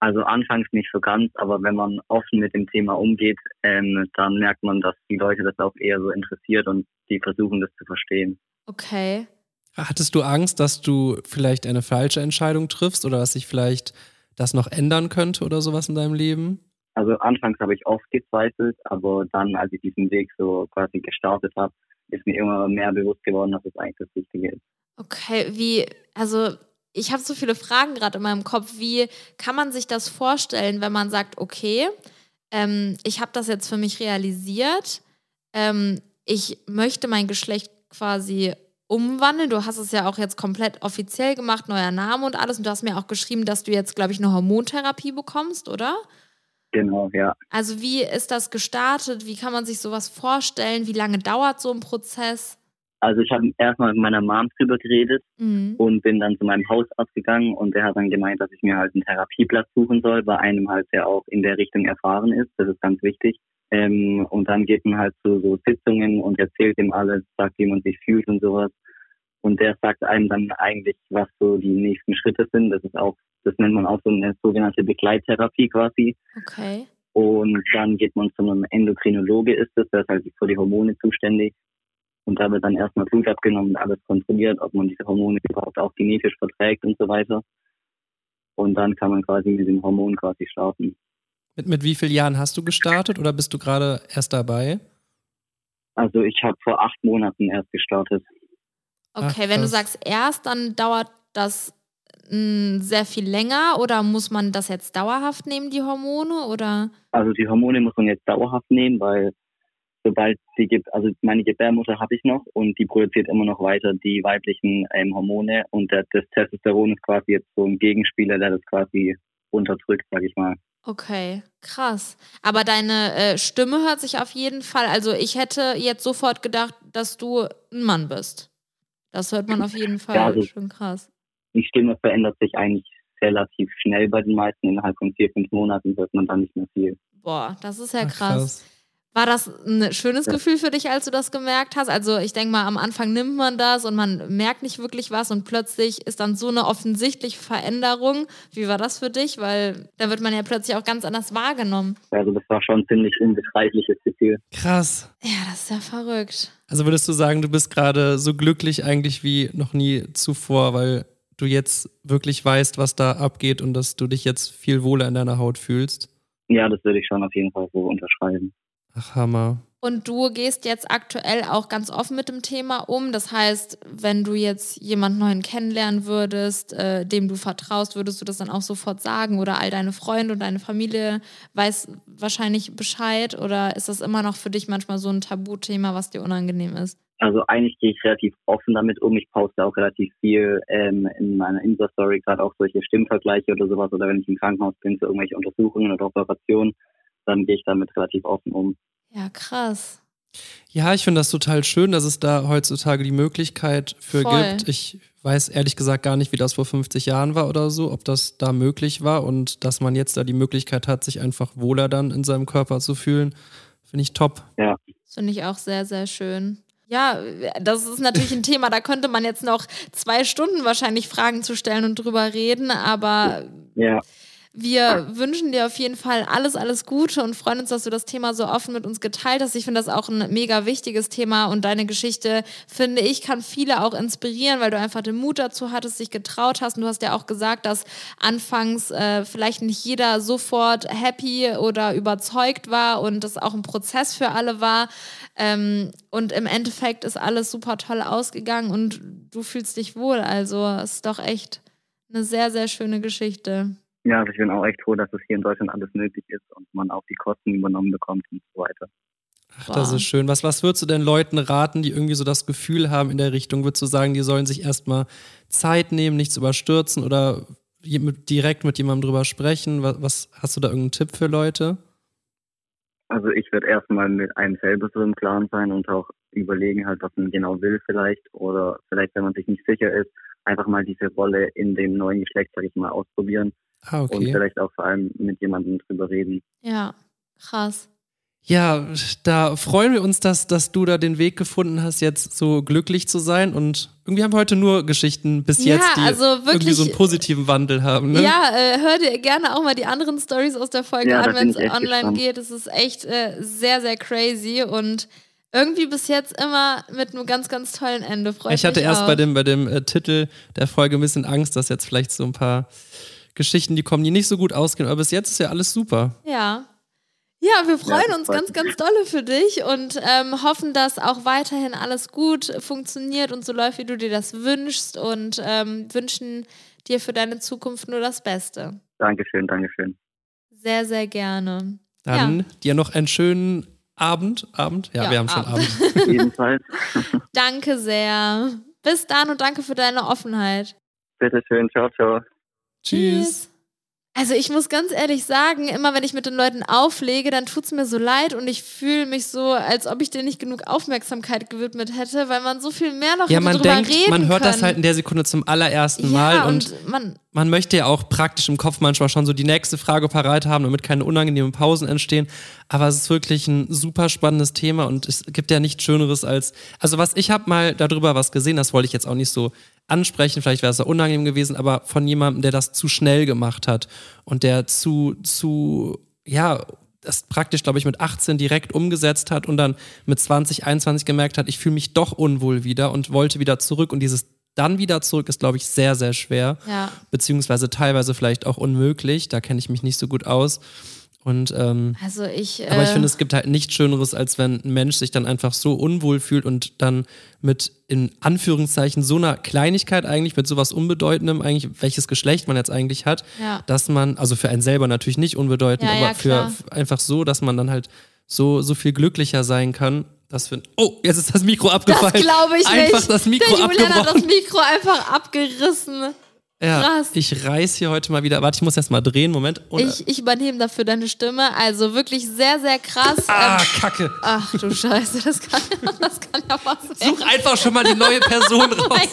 Also anfangs nicht so ganz, aber wenn man offen mit dem Thema umgeht, ähm, dann merkt man, dass die Leute das auch eher so interessiert und die versuchen das zu verstehen. Okay. Hattest du Angst, dass du vielleicht eine falsche Entscheidung triffst oder dass sich vielleicht das noch ändern könnte oder sowas in deinem Leben? Also anfangs habe ich oft gezweifelt, aber dann, als ich diesen Weg so quasi gestartet habe, ist mir immer mehr bewusst geworden, dass es eigentlich das Richtige ist. Okay, wie, also ich habe so viele Fragen gerade in meinem Kopf. Wie kann man sich das vorstellen, wenn man sagt, okay, ähm, ich habe das jetzt für mich realisiert, ähm, ich möchte mein Geschlecht quasi umwandeln. Du hast es ja auch jetzt komplett offiziell gemacht, neuer Name und alles. Und du hast mir auch geschrieben, dass du jetzt, glaube ich, eine Hormontherapie bekommst, oder? Genau, ja. Also wie ist das gestartet? Wie kann man sich sowas vorstellen? Wie lange dauert so ein Prozess? Also ich habe erstmal mit meiner Mom drüber geredet Mhm. und bin dann zu meinem Hausarzt gegangen und der hat dann gemeint, dass ich mir halt einen Therapieplatz suchen soll, bei einem halt, der auch in der Richtung erfahren ist. Das ist ganz wichtig. Ähm, und dann geht man halt zu so Sitzungen und erzählt ihm alles, sagt, wie man sich fühlt und sowas. Und der sagt einem dann eigentlich, was so die nächsten Schritte sind. Das ist auch, das nennt man auch so eine sogenannte Begleittherapie quasi. Okay. Und dann geht man zu einem Endokrinologe, ist das, der ist halt für die Hormone zuständig. Und da wird dann erstmal Blut abgenommen und alles kontrolliert, ob man diese Hormone überhaupt auch genetisch verträgt und so weiter. Und dann kann man quasi mit dem Hormon quasi starten. Mit, mit wie vielen Jahren hast du gestartet oder bist du gerade erst dabei? Also ich habe vor acht Monaten erst gestartet. Okay, Ach, wenn du sagst erst, dann dauert das sehr viel länger oder muss man das jetzt dauerhaft nehmen, die Hormone? Oder? Also die Hormone muss man jetzt dauerhaft nehmen, weil sobald die gibt, also meine Gebärmutter habe ich noch und die produziert immer noch weiter die weiblichen ähm, Hormone und der, das Testosteron ist quasi jetzt so ein Gegenspieler, der das quasi unterdrückt, sag ich mal. Okay, krass. Aber deine äh, Stimme hört sich auf jeden Fall, also ich hätte jetzt sofort gedacht, dass du ein Mann bist. Das hört man auf jeden Fall Ja, also- schon krass. Die Stimme verändert sich eigentlich relativ schnell bei den meisten. Innerhalb von vier, fünf Monaten hört man dann nicht mehr viel. Boah, das ist ja Ach, krass. War das ein schönes Ja. Gefühl für dich, als du das gemerkt hast? Also ich denke mal, am Anfang nimmt man das und man merkt nicht wirklich was und plötzlich ist dann so eine offensichtliche Veränderung. Wie war das für dich? Weil da wird man ja plötzlich auch ganz anders wahrgenommen. Also das war schon ein ziemlich unbeschreibliches Gefühl. Krass. Ja, das ist ja verrückt. Also würdest du sagen, du bist gerade so glücklich eigentlich wie noch nie zuvor, weil du jetzt wirklich weißt, was da abgeht und dass du dich jetzt viel wohler in deiner Haut fühlst? Ja, das würde ich schon auf jeden Fall so unterschreiben. Ach, Hammer. Und du gehst jetzt aktuell auch ganz offen mit dem Thema um. Das heißt, wenn du jetzt jemanden neuen kennenlernen würdest, äh, dem du vertraust, würdest du das dann auch sofort sagen? Oder all deine Freunde und deine Familie weiß wahrscheinlich Bescheid? Oder ist das immer noch für dich manchmal so ein Tabuthema, was dir unangenehm ist? Also eigentlich gehe ich relativ offen damit um. Ich poste auch relativ viel ähm, in meiner Insta-Story, gerade auch solche Stimmvergleiche oder sowas. Oder wenn ich im Krankenhaus bin für irgendwelche Untersuchungen oder Operationen, dann gehe ich damit relativ offen um. Ja, krass. Ja, ich finde das total schön, dass es da heutzutage die Möglichkeit für Voll. gibt. Ich weiß ehrlich gesagt gar nicht, wie das vor 50 Jahren war oder so, ob das da möglich war und dass man jetzt da die Möglichkeit hat, sich einfach wohler dann in seinem Körper zu fühlen, finde ich top. Das finde ich auch sehr, sehr schön. Ja, das ist natürlich ein Thema, da könnte man jetzt noch zwei Stunden wahrscheinlich Fragen zu stellen und drüber reden, aber Ja, wir wünschen dir auf jeden Fall alles, alles Gute und freuen uns, dass du das Thema so offen mit uns geteilt hast. Ich finde das auch ein mega wichtiges Thema und deine Geschichte, finde ich, kann viele auch inspirieren, weil du einfach den Mut dazu hattest, dich getraut hast. Und du hast ja auch gesagt, dass anfangs äh, vielleicht nicht jeder sofort happy oder überzeugt war und das auch ein Prozess für alle war. Ähm, und im Endeffekt ist alles super toll ausgegangen und du fühlst dich wohl. Also es ist doch echt eine sehr, sehr schöne Geschichte. Ja, also ich bin auch echt froh, dass es hier in Deutschland alles möglich ist und man auch die Kosten übernommen bekommt und so weiter. Ach, das ist schön. Was, was würdest du denn Leuten raten, die irgendwie so das Gefühl haben in der Richtung? Würdest du sagen, die sollen sich erstmal Zeit nehmen, nichts überstürzen oder direkt mit jemandem drüber sprechen? Was, was hast du da irgendeinen Tipp für Leute? Also ich würde erstmal mit einem selber so im Klaren sein und auch überlegen halt, was man genau will vielleicht oder vielleicht, wenn man sich nicht sicher ist, einfach mal diese Rolle in dem neuen Geschlecht, sag ich mal, ausprobieren Ah, und okay. vielleicht auch vor allem mit jemandem drüber reden. Ja, krass. Ja, da freuen wir uns, dass, dass du da den Weg gefunden hast, jetzt so glücklich zu sein. Und irgendwie haben wir heute nur Geschichten bis Ja, jetzt, die also irgendwie wirklich- so einen positiven Wandel haben. Ne? Ja, äh, hör dir gerne auch mal die anderen Stories aus der Folge Ja, an, wenn es online gespannt. geht. Es ist echt äh, sehr, sehr crazy und irgendwie bis jetzt immer mit einem ganz, ganz tollen Ende. Freut Ich hatte mich erst auch. bei dem, bei dem äh, Titel der Folge ein bisschen Angst, dass jetzt vielleicht so ein paar Geschichten, die kommen, die nicht so gut ausgehen. Aber bis jetzt ist ja alles super. Ja. Ja, wir freuen das uns ganz, ganz dolle für dich und ähm, hoffen, dass auch weiterhin alles gut funktioniert und so läuft, wie du dir das wünschst und ähm, wünschen dir für deine Zukunft nur das Beste. Dankeschön, Dankeschön. Sehr, sehr gerne. Dann dir noch einen schönen Abend. Abend? Ja, Ja, wir haben schon Abend. Abend. Jedenfalls, Danke sehr. Bis dann und danke für deine Offenheit. bitteschön, ciao, ciao. Tschüss. Also ich muss ganz ehrlich sagen, immer wenn ich mit den Leuten auflege, dann tut's mir so leid und ich fühle mich so, als ob ich dir nicht genug Aufmerksamkeit gewidmet hätte, weil man so viel mehr noch Ja, man drüber denkt, reden man hört können. das halt in der Sekunde zum allerersten ja, Mal und, und man, man möchte ja auch praktisch im Kopf manchmal schon so die nächste Frage parat haben, damit keine unangenehmen Pausen entstehen. Aber es ist wirklich ein super spannendes Thema und es gibt ja nichts Schöneres als. Also, was ich habe mal darüber was gesehen, das wollte ich jetzt auch nicht so ansprechen, vielleicht wäre es ja unangenehm gewesen, aber von jemandem, der das zu schnell gemacht hat und der zu, zu, ja, das praktisch, glaube ich, mit 18 direkt umgesetzt hat und dann mit 20, 21 gemerkt hat, ich fühle mich doch unwohl wieder und wollte wieder zurück und dieses dann wieder zurück ist, glaube ich, sehr, sehr schwer ja, beziehungsweise teilweise vielleicht auch unmöglich. Da kenne ich mich nicht so gut aus. Und ähm, also ich. aber ich äh, finde, es gibt halt nichts Schöneres, als wenn ein Mensch sich dann einfach so unwohl fühlt und dann mit in Anführungszeichen so einer Kleinigkeit eigentlich, mit sowas Unbedeutendem eigentlich, welches Geschlecht man jetzt eigentlich hat, Ja. dass man, also für einen selber natürlich nicht unbedeutend, Ja, aber ja, für einfach so, dass man dann halt so, so viel glücklicher sein kann. Das für, oh, jetzt ist das Mikro abgefallen. das glaube ich Einfach nicht. das Mikro Der Julian hat das. Mikro einfach abgerissen. Ja, Krass. ich reiß hier heute mal wieder. Warte, ich muss erst mal drehen. Moment. Und, Ich, ich übernehme dafür deine Stimme. Also wirklich sehr, sehr krass. ah, Ähm, Kacke. ach du Scheiße, das kann, das kann ja was werden. Such einfach schon mal die neue Person Oh mein raus.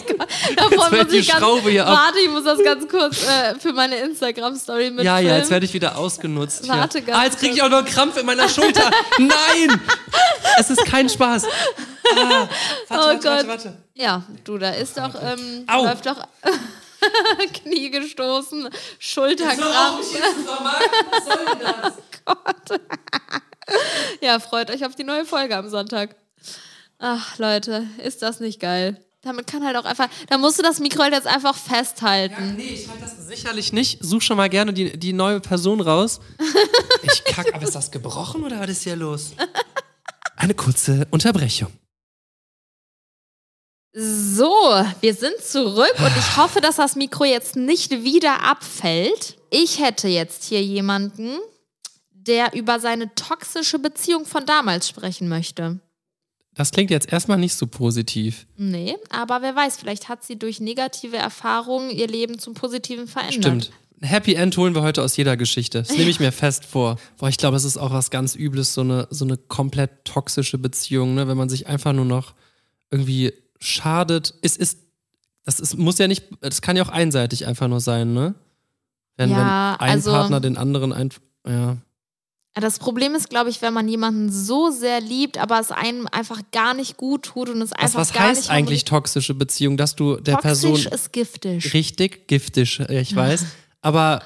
Gott, muss die ich ganz, Schraube hier ab. Warte, ich muss das ganz kurz äh, für meine Instagram-Story mitfilmen. Ja, ja, jetzt werde ich wieder ausgenutzt. Warte ganz ah, jetzt kriege ich auch noch einen Krampf in meiner Schulter. Nein! Es ist kein Spaß. Ah, warte, Oh warte, Gott. warte, warte. Ja, du, da ist doch, ähm, Au. läuft doch Knie gestoßen, So, Schulterkrampf. Was soll denn das? Ja, freut euch auf die neue Folge am Sonntag. Ach, Leute, ist das nicht geil? Damit kann halt auch einfach, da musst du das Mikro halt jetzt einfach festhalten. Nee, ich halte das sicherlich nicht. Such schon mal gerne die, die neue Person raus. Ich kack, aber ist das gebrochen oder was ist hier los? Eine kurze Unterbrechung. So, wir sind zurück und ich hoffe, dass das Mikro jetzt nicht wieder abfällt. Ich hätte jetzt hier jemanden, der über seine toxische Beziehung von damals sprechen möchte. Das klingt jetzt erstmal nicht so positiv. Nee, aber wer weiß, vielleicht hat sie durch negative Erfahrungen ihr Leben zum Positiven verändert. Stimmt. Happy End holen wir heute aus jeder Geschichte. Das nehme ich mir fest vor. Boah, ich glaube, es ist auch was ganz Übles, so eine, so eine komplett toxische Beziehung, ne? wenn man sich einfach nur noch irgendwie schadet. Es ist, das ist, muss ja nicht, das kann ja auch einseitig einfach nur sein, ne? Wenn, Ja, wenn ein also- Partner den anderen einfach, ja. Das Problem ist, glaube ich, wenn man jemanden so sehr liebt, aber es einem einfach gar nicht gut tut und es Was, einfach was gar heißt nicht eigentlich toxische Beziehung, dass du der Toxisch Person ist giftig. richtig giftig, äh, ich weiß, aber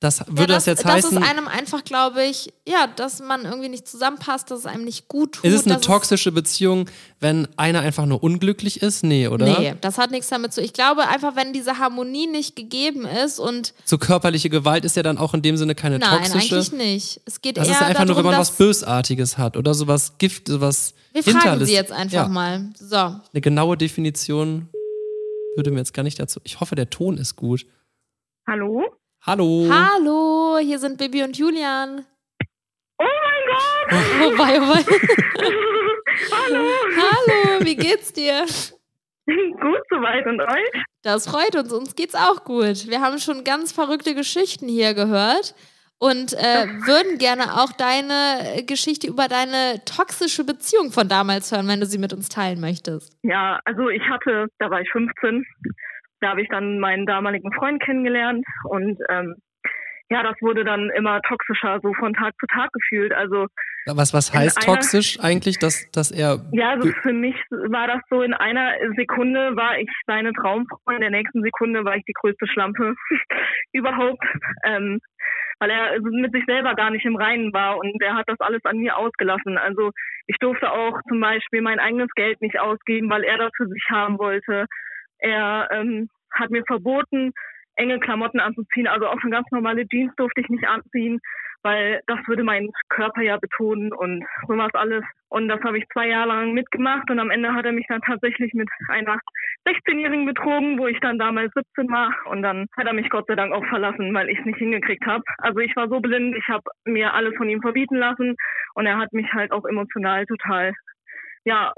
das würde ja, das, jetzt das heißen, ist einem einfach, glaube ich, ja, dass man irgendwie nicht zusammenpasst, dass es einem nicht gut tut. ist es eine toxische Beziehung, wenn einer einfach nur unglücklich ist? Nee, oder? Nee, das hat nichts damit zu. Ich glaube einfach, wenn diese Harmonie nicht gegeben ist und So körperliche Gewalt ist ja dann auch in dem Sinne keine nein, toxische. eigentlich nicht. Es geht Das eher ist ja einfach darum, nur, wenn man was Bösartiges hat oder sowas Gift, sowas wir fragen Hinterlist- sie jetzt einfach ja, mal. So, Eine genaue Definition würde mir jetzt gar nicht dazu. Ich hoffe, der Ton ist gut. Hallo? Hallo. hallo, hier sind Bibi und Julian. Oh mein Gott! Wobei, wobei. Hallo! Hallo, wie geht's dir? Gut soweit und euch? Das freut uns, uns geht's auch gut. Wir haben schon ganz verrückte Geschichten hier gehört und äh, würden gerne auch deine Geschichte über deine toxische Beziehung von damals hören, wenn du sie mit uns teilen möchtest. Ja, also ich hatte, da war ich 15, da habe ich dann meinen damaligen Freund kennengelernt und ähm, ja, das wurde dann immer toxischer, so von Tag zu Tag gefühlt. Also Was, was heißt toxisch eigentlich, dass, dass er. ja, also für mich war das so, in einer Sekunde war ich seine Traumfrau, in der nächsten Sekunde war ich die größte Schlampe überhaupt. Ähm, weil er mit sich selber gar nicht im Reinen war und er hat das alles an mir ausgelassen. Also ich durfte auch zum Beispiel mein eigenes Geld nicht ausgeben, weil er das für sich haben wollte. Er ähm, hat mir verboten, enge Klamotten anzuziehen, also auch schon ganz normale Jeans durfte ich nicht anziehen, weil das würde meinen Körper ja betonen und sowas alles. Und das habe ich zwei Jahre lang mitgemacht und am Ende hat er mich dann tatsächlich mit einer 16-Jährigen betrogen, wo ich dann damals 17 war und dann hat er mich Gott sei Dank auch verlassen, weil ich es nicht hingekriegt habe. Also ich war so blind, ich habe mir alles von ihm verbieten lassen und er hat mich halt auch emotional total ja,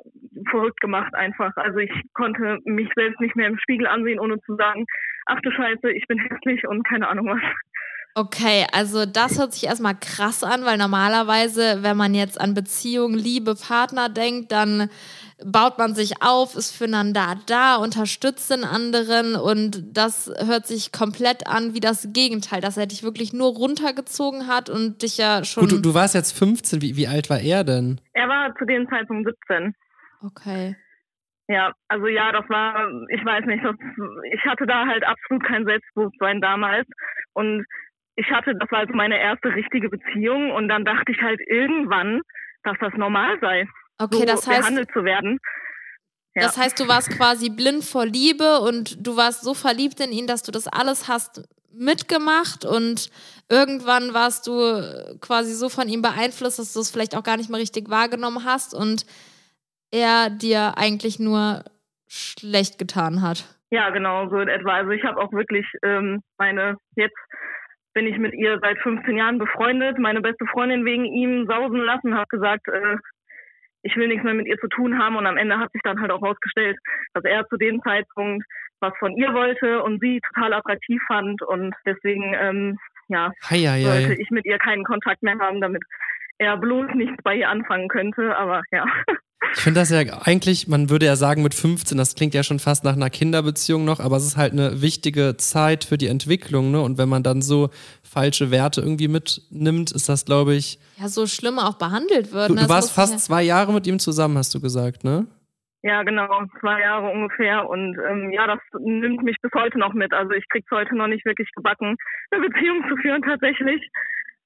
verrückt gemacht einfach. Also ich konnte mich selbst nicht mehr im Spiegel ansehen, ohne zu sagen, ach du Scheiße, ich bin hässlich und keine Ahnung was. Okay, also das hört sich erstmal krass an, weil normalerweise, wenn man jetzt an Beziehung, Liebe, Partner denkt, dann baut man sich auf, ist füreinander da, unterstützt den anderen und das hört sich komplett an wie das Gegenteil, dass er dich wirklich nur runtergezogen hat und dich ja schon. Gut, du, du warst jetzt 15, wie, wie alt war er denn? Er war zu dem Zeitpunkt 17. okay. Ja, also ja, das war, ich weiß nicht, das, ich hatte da halt absolut kein Selbstbewusstsein damals und ich hatte, das war also meine erste richtige Beziehung und dann dachte ich halt irgendwann, dass das normal sei, Okay, so das heißt, behandelt zu werden. Ja. das heißt, du warst quasi blind vor Liebe und du warst so verliebt in ihn, dass du das alles hast mitgemacht und irgendwann warst du quasi so von ihm beeinflusst, dass du es vielleicht auch gar nicht mehr richtig wahrgenommen hast und er dir eigentlich nur schlecht getan hat. Ja, genau, so in etwa. Also ich habe auch wirklich ähm, meine, jetzt bin ich mit ihr seit 15 Jahren befreundet, meine beste Freundin wegen ihm sausen lassen, habe gesagt, äh, ich will nichts mehr mit ihr zu tun haben. Und am Ende hat sich dann halt auch herausgestellt, dass er zu dem Zeitpunkt was von ihr wollte und sie total attraktiv fand. Und deswegen, ähm, ja, Hei, hei, sollte hei. ich mit ihr keinen Kontakt mehr haben, damit er bloß nichts bei ihr anfangen könnte. Aber ja. Ich finde das ja eigentlich, man würde ja sagen mit 15, das klingt ja schon fast nach einer Kinderbeziehung noch, aber es ist halt eine wichtige Zeit für die Entwicklung, ne? Und wenn man dann so falsche Werte irgendwie mitnimmt, ist das, glaube ich. Ja, so schlimm auch behandelt wird. Du, ne? du warst fast ja- zwei Jahre mit ihm zusammen, hast du gesagt, ne? Ja, genau, zwei Jahre ungefähr. Und ähm, ja, das nimmt mich bis heute noch mit. Also ich krieg's heute noch nicht wirklich gebacken, eine Beziehung zu führen tatsächlich.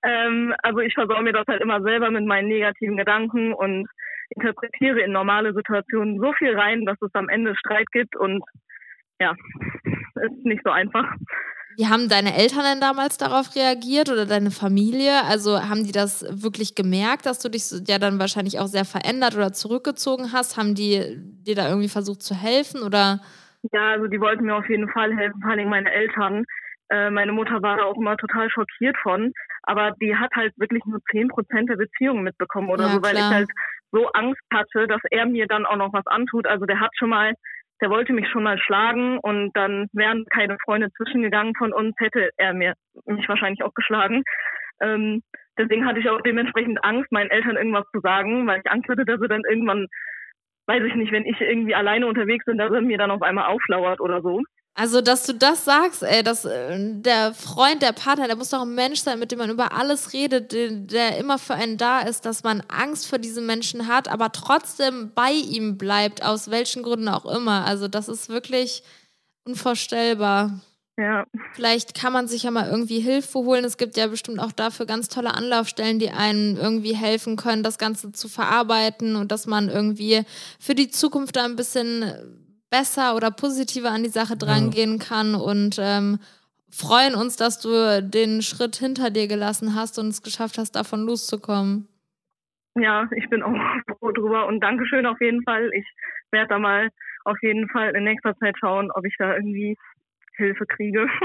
Ähm, also ich versorge mir das halt immer selber mit meinen negativen Gedanken und interpretiere in normale Situationen so viel rein, dass es am Ende Streit gibt und ja, ist nicht so einfach. Wie haben deine Eltern denn damals darauf reagiert oder deine Familie? Also haben die das wirklich gemerkt, dass du dich so- ja dann wahrscheinlich auch sehr verändert oder zurückgezogen hast? Haben die dir da irgendwie versucht zu helfen oder? Ja, also die wollten mir auf jeden Fall helfen, vor allem meine Eltern. Äh, meine Mutter war da auch immer total schockiert von, aber die hat halt wirklich nur 10 Prozent der Beziehung mitbekommen oder Ja, so, weil ich klar. halt so Angst hatte, dass er mir dann auch noch was antut. Also der hat schon mal, der wollte mich schon mal schlagen und dann wären keine Freunde zwischengegangen von uns, hätte er mir mich wahrscheinlich auch geschlagen. Ähm, deswegen hatte ich auch dementsprechend Angst, meinen Eltern irgendwas zu sagen, weil ich Angst hatte, dass sie dann irgendwann, weiß ich nicht, wenn ich irgendwie alleine unterwegs bin, dass er mir dann auf einmal auflauert oder so. Also, dass du das sagst, ey, dass äh, der Freund, der Partner, der muss doch ein Mensch sein, mit dem man über alles redet, der, der immer für einen da ist, dass man Angst vor diesem Menschen hat, aber trotzdem bei ihm bleibt, aus welchen Gründen auch immer. Also, das ist wirklich unvorstellbar. Ja, Vielleicht kann man sich ja mal irgendwie Hilfe holen. Es gibt ja bestimmt auch dafür ganz tolle Anlaufstellen, die einem irgendwie helfen können, das Ganze zu verarbeiten und dass man irgendwie für die Zukunft da ein bisschen besser oder positiver an die Sache drangehen kann und ähm, freuen uns, dass du den Schritt hinter dir gelassen hast und es geschafft hast, davon loszukommen. ja, ich bin auch froh drüber und Dankeschön auf jeden Fall. Ich werde da mal auf jeden Fall in nächster Zeit schauen, ob ich da irgendwie Hilfe kriege.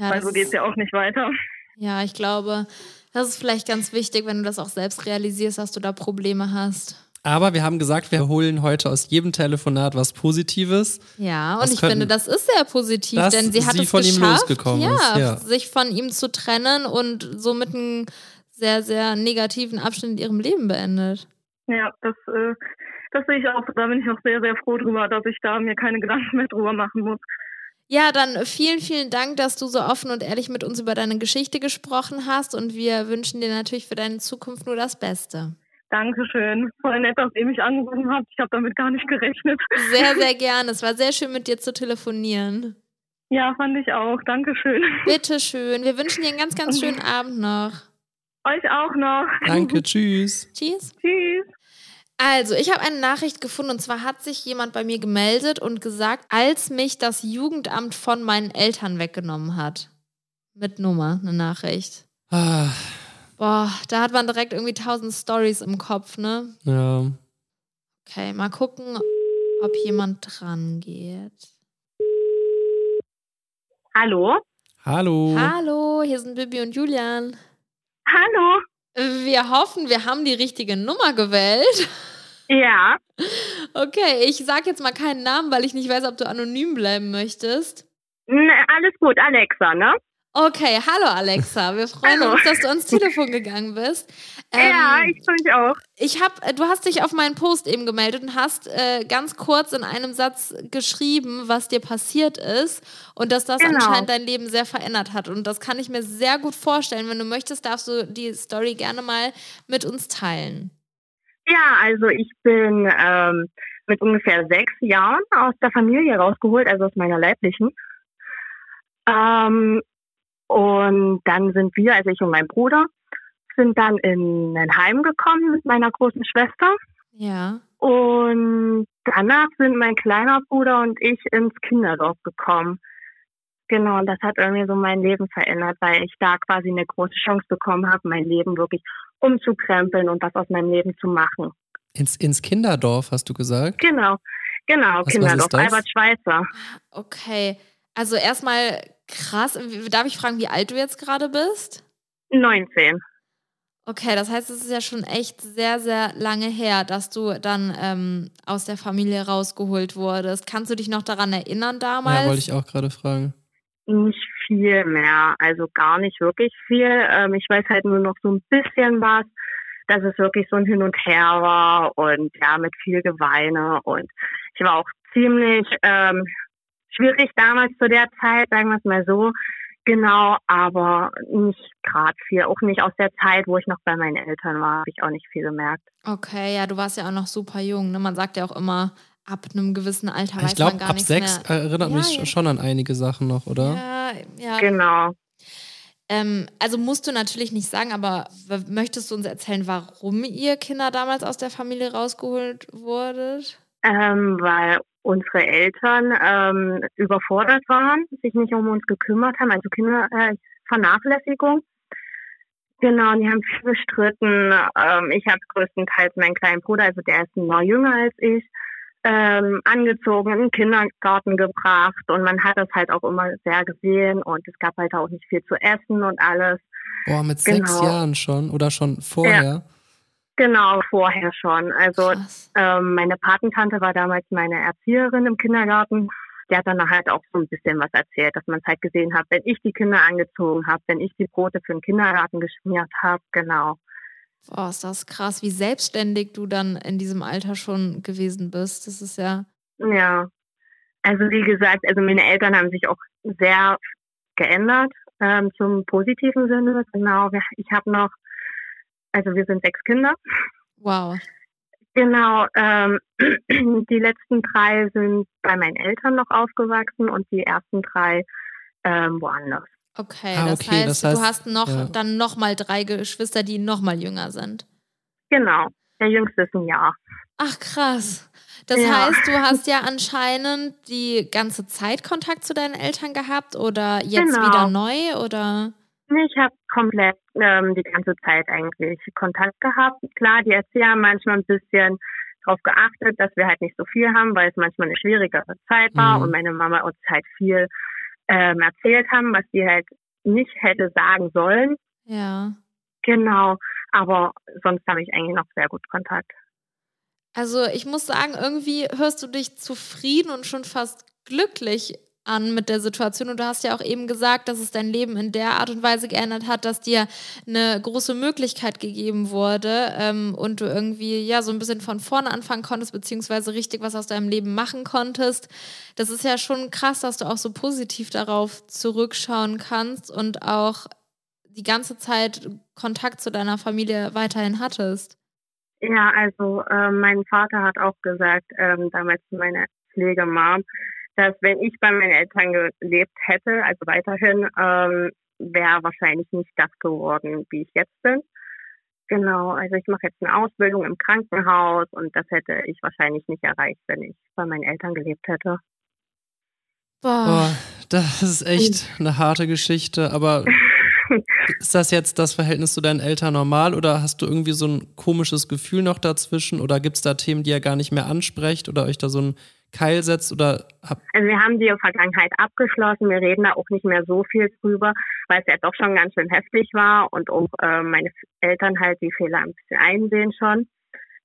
Ja, Weil so geht's ist- ja auch nicht weiter. ja, ich glaube, das ist vielleicht ganz wichtig, wenn du das auch selbst realisierst, dass du da Probleme hast. Aber wir haben gesagt, wir holen heute aus jedem Telefonat was Positives. Ja, und Was ich könnten- finde, das ist sehr positiv, Dass denn sie hat sie es von ihm geschafft, losgekommen ja, ist, ja. sich von ihm zu trennen und somit einen sehr, sehr negativen Abschnitt in ihrem Leben beendet. Ja, das, äh, das sehe ich auch. Da bin ich auch sehr, sehr froh drüber, dass ich da mir keine Gedanken mehr drüber machen muss. Ja, dann vielen, vielen Dank, dass du so offen und ehrlich mit uns über deine Geschichte gesprochen hast und wir wünschen dir natürlich für deine Zukunft nur das Beste. Dankeschön. Voll nett, dass ihr mich angerufen habt. Ich habe damit gar nicht gerechnet. Sehr, sehr gerne. Es war sehr schön, mit dir zu telefonieren. Ja, fand ich auch. Dankeschön. Bitte schön. Wir wünschen dir einen ganz, ganz schönen Abend noch. Euch auch noch. Danke, tschüss. Tschüss. Tschüss. Also, ich habe eine Nachricht gefunden und zwar hat sich jemand bei mir gemeldet und gesagt, als mich das Jugendamt von meinen Eltern weggenommen hat. Mit Nummer, eine Nachricht. Ah, Boah, da hat man direkt irgendwie tausend Stories im Kopf, ne? ja. Okay, mal gucken, ob jemand dran geht. Hallo? Hallo. Hallo, hier sind Bibi und Julian. Hallo? Wir hoffen, wir haben die richtige Nummer gewählt. Ja. Okay, ich sag jetzt mal keinen Namen, weil ich nicht weiß, ob du anonym bleiben möchtest. alles gut, Alexa, ne? Okay, hallo Alexa. Wir freuen Hallo. uns, dass du ans Telefon gegangen bist. ja, Ähm, ich freue mich auch. ich hab, äh, du hast dich auf meinen Post eben gemeldet und hast äh, ganz kurz in einem Satz geschrieben, was dir passiert ist und dass das Genau. anscheinend dein Leben sehr verändert hat. Und das kann ich mir sehr gut vorstellen. Wenn du möchtest, darfst du die Story gerne mal mit uns teilen. Ja, also ich bin ähm, mit ungefähr sechs Jahren aus der Familie rausgeholt, also aus meiner leiblichen. Ähm, und dann sind wir, also ich und mein Bruder, sind dann in ein Heim gekommen mit meiner großen Schwester. Ja. Und danach sind mein kleiner Bruder und ich ins Kinderdorf gekommen. Genau, und das hat irgendwie so mein Leben verändert, weil ich da quasi eine große Chance bekommen habe, mein Leben wirklich umzukrempeln und was aus meinem Leben zu machen. Ins, ins Kinderdorf, hast du gesagt? Genau, genau, Was- was Kinderdorf, das? Albert Schweitzer. Okay. Also erstmal krass. Darf ich fragen, wie alt du jetzt gerade bist? 19. Okay, das heißt, es ist ja schon echt sehr, sehr lange her, dass du dann ähm, aus der Familie rausgeholt wurdest. Kannst du dich noch daran erinnern damals? Ja, wollte ich auch gerade fragen. Nicht viel mehr, also gar nicht wirklich viel. Ähm, ich weiß halt nur noch so ein bisschen was, dass es wirklich so ein Hin und Her war und ja, mit viel Geweine. Und ich war auch ziemlich ähm, schwierig damals zu der Zeit, sagen wir es mal so. Genau, aber nicht gerade viel. Auch nicht aus der Zeit, wo ich noch bei meinen Eltern war, habe ich auch nicht viel gemerkt. Okay, ja, du warst ja auch noch super jung. Ne? Man sagt ja auch immer, ab einem gewissen Alter weiß ich glaub, man gar ab nichts sechs mehr. erinnert Ja, mich ja. schon an einige Sachen noch, oder? Ja, ja. Genau. Ähm, also musst du natürlich nicht sagen, aber möchtest du uns erzählen, warum ihr Kinder damals aus der Familie rausgeholt wurdet? Ähm, weil unsere Eltern ähm, überfordert waren, sich nicht um uns gekümmert haben, also Kindervernachlässigung. Äh, genau, die haben viel gestritten. Ähm, ich habe größtenteils meinen kleinen Bruder, also der ist ein Jahr jünger als ich, ähm, angezogen, in den Kindergarten gebracht und man hat das halt auch immer sehr gesehen und es gab halt auch nicht viel zu essen und alles. Boah, mit sechs Genau. Jahren schon oder schon vorher? Genau, vorher schon. Also. Ähm, meine Patentante war damals meine Erzieherin im Kindergarten. Die hat dann halt auch so ein bisschen was erzählt, dass man es halt gesehen hat, wenn ich die Kinder angezogen habe, wenn ich die Brote für den Kindergarten geschmiert habe, genau. Boah, ist das krass, wie selbstständig du dann in diesem Alter schon gewesen bist. Das ist ja. Ja. Also wie gesagt, also meine Eltern haben sich auch sehr geändert ähm, zum positiven Sinne. Genau, ich habe noch, also wir sind sechs Kinder. Wow. Genau, ähm, die letzten drei sind bei meinen Eltern noch aufgewachsen und die ersten drei ähm, woanders. Okay, Ah, das, okay, heißt, das du heißt, hast noch ja. dann noch mal drei Geschwister, die noch mal jünger sind. Genau, der jüngste ist ein Jahr. Ach krass. Das Ja. heißt, du hast ja anscheinend die ganze Zeit Kontakt zu deinen Eltern gehabt oder jetzt Genau. wieder neu oder? Ich habe komplett ähm, die ganze Zeit eigentlich Kontakt gehabt. Klar, die Erzieher haben manchmal ein bisschen darauf geachtet, dass wir halt nicht so viel haben, weil es manchmal eine schwierigere Zeit war Mhm. und meine Mama uns halt viel ähm, erzählt haben, was sie halt nicht hätte sagen sollen. Ja. Genau, aber sonst habe ich eigentlich noch sehr gut Kontakt. Also ich muss sagen, irgendwie hörst du dich zufrieden und schon fast glücklich an mit der Situation. Und du hast ja auch eben gesagt, dass es dein Leben in der Art und Weise geändert hat, dass dir eine große Möglichkeit gegeben wurde ähm, und du irgendwie ja so ein bisschen von vorne anfangen konntest, beziehungsweise richtig was aus deinem Leben machen konntest. Das ist ja schon krass, dass du auch so positiv darauf zurückschauen kannst und auch die ganze Zeit Kontakt zu deiner Familie weiterhin hattest. Ja, also ähm, mein Vater hat auch gesagt, ähm, damals zu meiner Pflegemam, dass wenn ich bei meinen Eltern gelebt hätte, also weiterhin, ähm, wäre wahrscheinlich nicht das geworden, wie ich jetzt bin. Genau, also ich mache jetzt eine Ausbildung im Krankenhaus und das hätte ich wahrscheinlich nicht erreicht, wenn ich bei meinen Eltern gelebt hätte. Boah. Boah, das ist echt eine harte Geschichte, aber ist das jetzt das Verhältnis zu deinen Eltern normal oder hast du irgendwie so ein komisches Gefühl noch dazwischen oder gibt es da Themen, die ihr gar nicht mehr ansprecht oder euch da so ein Keil setzt oder habt Also wir haben die Vergangenheit abgeschlossen. Wir reden da auch nicht mehr so viel drüber, weil es ja doch schon ganz schön heftig war und auch äh, meine Eltern halt die Fehler ein bisschen einsehen schon.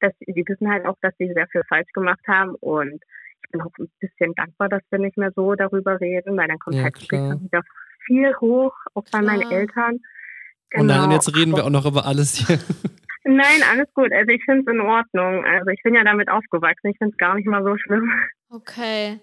Dass, die wissen halt auch, dass sie sehr viel falsch gemacht haben und ich bin auch ein bisschen dankbar, dass wir nicht mehr so darüber reden, weil dann kommt Ja, halt klar. dann wieder viel hoch, auch bei meinen Klar. Eltern. Oh nein, und Genau, jetzt reden wir auch noch über alles hier. Nein, alles gut. Also ich finde es in Ordnung. Also ich bin ja damit aufgewachsen. Ich finde es gar nicht mal so schlimm. Okay.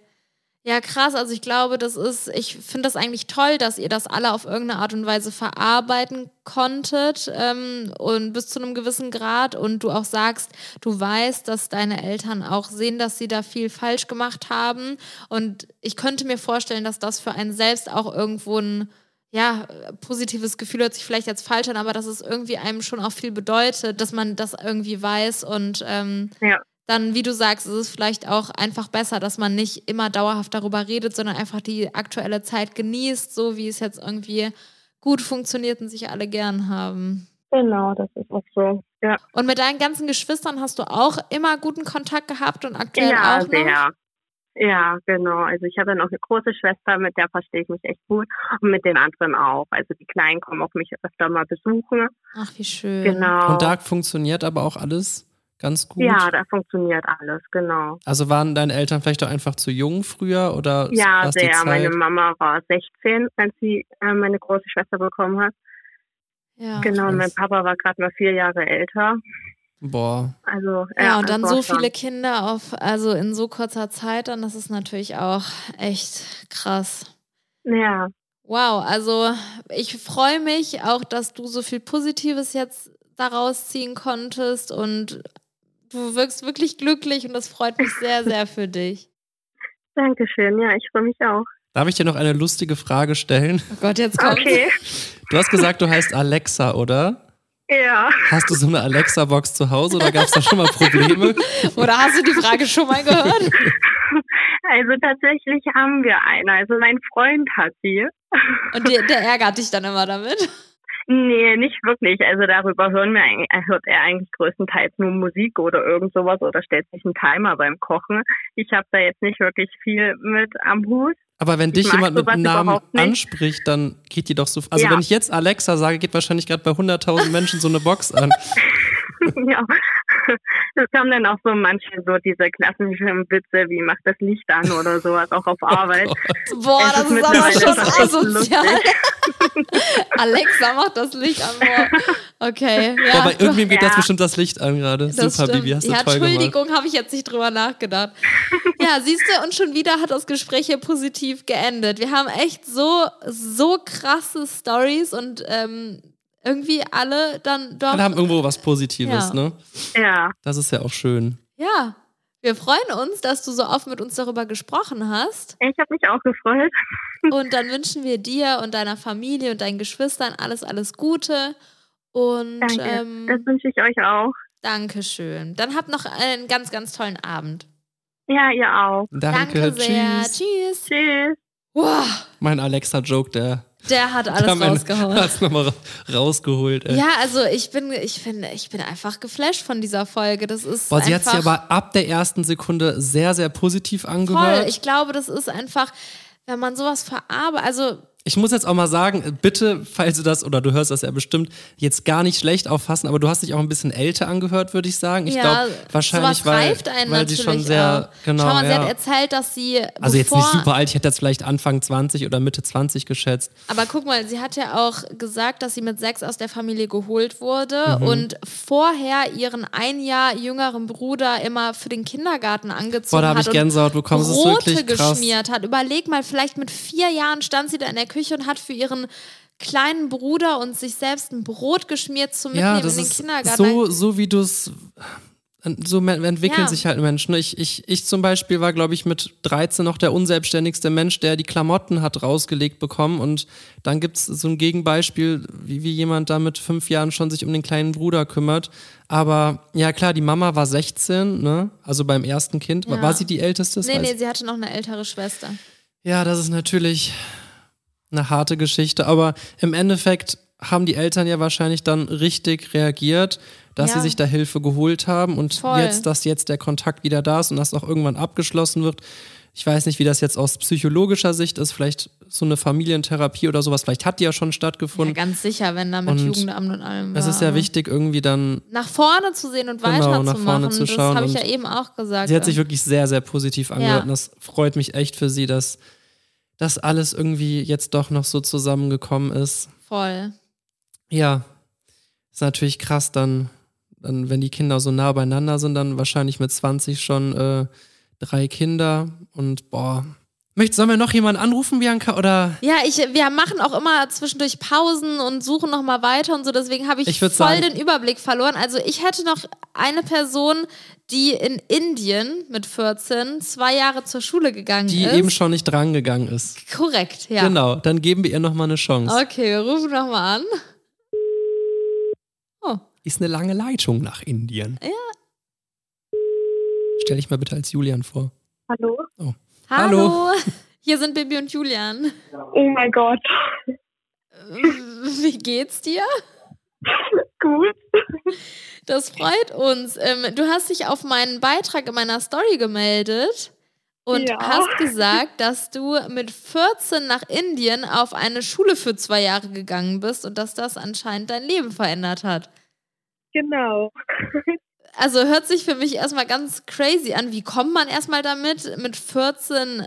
Ja, krass. Also ich glaube, das ist, ich finde das eigentlich toll, dass ihr das alle auf irgendeine Art und Weise verarbeiten konntet ähm, und bis zu einem gewissen Grad und du auch sagst, du weißt, dass deine Eltern auch sehen, dass sie da viel falsch gemacht haben und ich könnte mir vorstellen, dass das für einen selbst auch irgendwo ein ja, positives Gefühl hört sich vielleicht jetzt falsch an, aber dass es irgendwie einem schon auch viel bedeutet, dass man das irgendwie weiß und ähm, Ja. dann, wie du sagst, ist es vielleicht auch einfach besser, dass man nicht immer dauerhaft darüber redet, sondern einfach die aktuelle Zeit genießt, so wie es jetzt irgendwie gut funktioniert und sich alle gern haben. Genau, das ist auch so. Ja, Und mit deinen ganzen Geschwistern hast du auch immer guten Kontakt gehabt und aktuell ja auch noch? sehr. Ja, genau. Also ich habe ja noch eine große Schwester, mit der verstehe ich mich echt gut und mit den anderen auch. Also die Kleinen kommen auch mich öfter mal besuchen. Ach, wie schön. Genau. Und da funktioniert aber auch alles ganz gut. ja, da funktioniert alles, genau. Also waren deine Eltern vielleicht auch einfach zu jung früher oder Ja, sehr. Zeit? Meine Mama war 16, als sie äh, meine große Schwester bekommen hat. Ja. genau, und mein. Papa war gerade mal vier Jahre älter. Boah. Also Ja, und dann so viele Kinder auf, also in so kurzer Zeit, dann das ist natürlich auch echt krass. Ja, Wow, also ich freue mich auch, dass du so viel Positives jetzt daraus ziehen konntest und du wirkst wirklich glücklich und das freut mich sehr, sehr für dich. Dankeschön. Ja, ich freue mich auch. Darf ich dir noch eine lustige Frage stellen? Oh Gott, jetzt kommt Okay. Du hast gesagt, du heißt Alexa, oder? Ja. Hast du so eine Alexa-Box zu Hause oder gab es da schon mal Probleme? Oder hast du die Frage schon mal gehört? Also tatsächlich haben wir eine. Also mein Freund hat die. Und der, der ärgert dich dann immer damit. Nee, nicht wirklich. Also darüber hören wir, äh, hört er eigentlich größtenteils nur Musik oder irgend sowas oder stellt sich einen Timer beim Kochen. Ich habe da jetzt nicht wirklich viel mit am Hut. Aber wenn dich jemand mit einem Namen anspricht, dann geht die doch so. Also Ja. wenn ich jetzt Alexa sage, geht wahrscheinlich gerade bei 100.000 Menschen so eine Box an. ja. Es kam dann auch so manche so diese klassischen Witze wie macht das Licht an oder sowas, auch auf Arbeit. Boah, Es das ist ist aber schon asozial. Alexa macht das Licht an. Boah. Okay, ja. Du- irgendwem geht Ja. jetzt bestimmt das Licht an gerade. Das Super, stimmt. Bibi, hast du ja, toll. Entschuldigung, habe ich jetzt nicht drüber nachgedacht. Ja, siehst du, und schon wieder hat das Gespräch hier positiv geendet. Wir haben echt so, so krasse Stories und ähm, irgendwie alle dann doch. Alle haben irgendwo was Positives, Ja. ne? Ja, Das ist ja auch schön. ja, wir freuen uns, dass du so oft mit uns darüber gesprochen hast. ich habe mich auch gefreut. Und dann wünschen wir dir und deiner Familie und deinen Geschwistern alles, alles Gute. Und Danke. ähm, Das wünsche ich euch auch. Dankeschön. Dann habt noch einen ganz, ganz tollen Abend. Ja, ihr auch. Danke, sehr. tschüss. Tschüss. Tschüss. Wow, Mein Alexa-Joke, der, der hat alles rausgehauen. hat es nochmal rausgeholt. Ey. Ja, also ich bin, ich bin, ich bin einfach geflasht von dieser Folge. Das ist Boah, sie hat sich aber ab der ersten Sekunde sehr, sehr positiv angehört. voll. Ich glaube, das ist einfach, wenn man sowas verarbeitet, also Ich muss jetzt auch mal sagen, bitte, falls du das, oder du hörst das ja bestimmt, jetzt gar nicht schlecht auffassen, aber du hast dich auch ein bisschen älter angehört, würde ich sagen. Ich ja, glaube, wahrscheinlich, weil, weil sie schon sehr, auch. genau, Schau mal, sie ja. hat erzählt, dass sie also jetzt nicht super alt, ich hätte jetzt vielleicht Anfang 20 oder Mitte 20 geschätzt. Aber guck mal, sie hat ja auch gesagt, dass sie mit sechs aus der Familie geholt wurde Mhm. und vorher ihren ein Jahr jüngeren Bruder immer für den Kindergarten angezogen Boah, da habe hat ich und Gänsehaut bekommen. Das ist Brote wirklich krass. geschmiert hat. Überleg mal, vielleicht mit vier Jahren stand sie da in der Küche und hat für ihren kleinen Bruder und sich selbst ein Brot geschmiert zum Mitnehmen Ja, das in den ist Kindergarten. so, so wie du es. So entwickeln Ja. sich halt Menschen. Ich, ich, ich zum Beispiel war, glaube ich, mit 13 noch der unselbstständigste Mensch, der die Klamotten hat rausgelegt bekommen. Und dann gibt's so ein Gegenbeispiel, wie, wie jemand da mit fünf Jahren schon sich um den kleinen Bruder kümmert. Aber ja, klar, die Mama war 16, ne? Also beim ersten Kind. War- Ja. War sie die älteste? Das nee, nee, sie hatte noch eine ältere Schwester. ja, das ist natürlich eine harte Geschichte, aber im Endeffekt haben die Eltern ja wahrscheinlich dann richtig reagiert, dass Ja. sie sich da Hilfe geholt haben und Voll. jetzt, dass jetzt der Kontakt wieder da ist und das auch irgendwann abgeschlossen wird. Ich weiß nicht, wie das jetzt aus psychologischer Sicht ist, vielleicht so eine Familientherapie oder sowas, vielleicht hat die ja schon Ja, stattgefunden. ganz sicher, wenn da mit Und Jugendamt und allem es war, ist ja aber- wichtig, irgendwie dann nach vorne zu sehen und Genau, nach weiterzumachen. vorne zu das schauen habe ich ja eben auch gesagt. Sie hat sich wirklich sehr, sehr positiv angehört Ja. und das freut mich echt für sie, dass das alles irgendwie jetzt doch noch so zusammengekommen ist. Voll. Ja, ist natürlich krass, dann, dann, wenn die Kinder so nah beieinander sind, dann wahrscheinlich mit 20 schon äh, drei Kinder und boah. Möchtest, sollen wir noch jemanden anrufen, Bianca? Oder Ja, ich, wir machen auch immer zwischendurch Pausen und suchen noch mal weiter und so. Deswegen habe ich, Ich voll sagen- den Überblick verloren. Also ich hätte noch eine Person, die in Indien mit 14 zwei Jahre zur Schule gegangen die ist. eben schon nicht drangegangen ist? Korrekt, ja. Genau, dann geben wir ihr nochmal eine Chance. Okay, wir rufen noch mal an. Oh, Ist eine lange Leitung nach Indien. Ja. Stell dich mal bitte als Julian vor. Hallo? Hallo. Hallo. Hier sind Bibi und Julian. Oh mein Gott. Wie geht's dir? Gut. Das freut uns. Ähm, du hast dich auf meinen Beitrag in meiner Story gemeldet. und ja. hast gesagt, dass du mit 14 nach Indien auf eine Schule für zwei Jahre gegangen bist und dass das anscheinend dein Leben verändert hat. Genau. Also hört sich für mich erstmal ganz crazy an. Wie kommt man erstmal damit, mit 14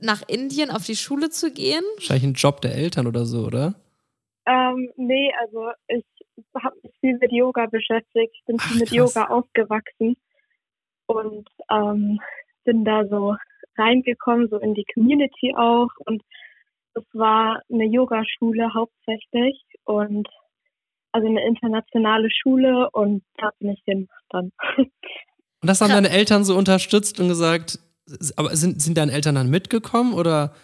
nach Indien auf die Schule zu gehen? Wahrscheinlich ein Job der Eltern oder so, oder? Ähm, nee, also ich habe mich viel mit Yoga beschäftigt, bin viel mit Yoga aufgewachsen und ähm, bin da so reingekommen, so in die Community auch. Und es war eine Yogaschule hauptsächlich und also eine internationale Schule und da bin ich hin dann. Und das haben deine Eltern so unterstützt und gesagt, aber sind, sind deine Eltern dann mitgekommen oder?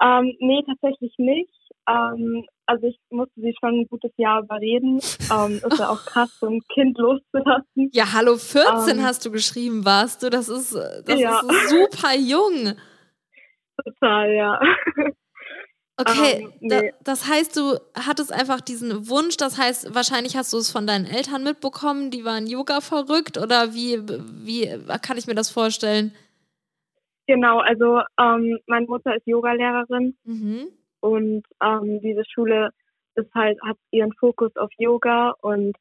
Ähm, nee, tatsächlich nicht. Ähm, also ich musste sie schon ein gutes Jahr überreden. Ähm, ist ja auch krass, so ein Kind loszulassen. Ja, hallo, 14 ähm, hast du geschrieben, warst du? Das ist, das ja. ist super jung. Total, ja. Okay, um, nee. da, das heißt, du hattest einfach diesen Wunsch, das heißt, wahrscheinlich hast du es von deinen Eltern mitbekommen, die waren Yoga verrückt oder wie, wie kann ich mir das vorstellen? Genau, also ähm, meine Mutter ist Yogalehrerin mhm. und ähm, diese Schule ist halt, hat ihren Fokus auf Yoga und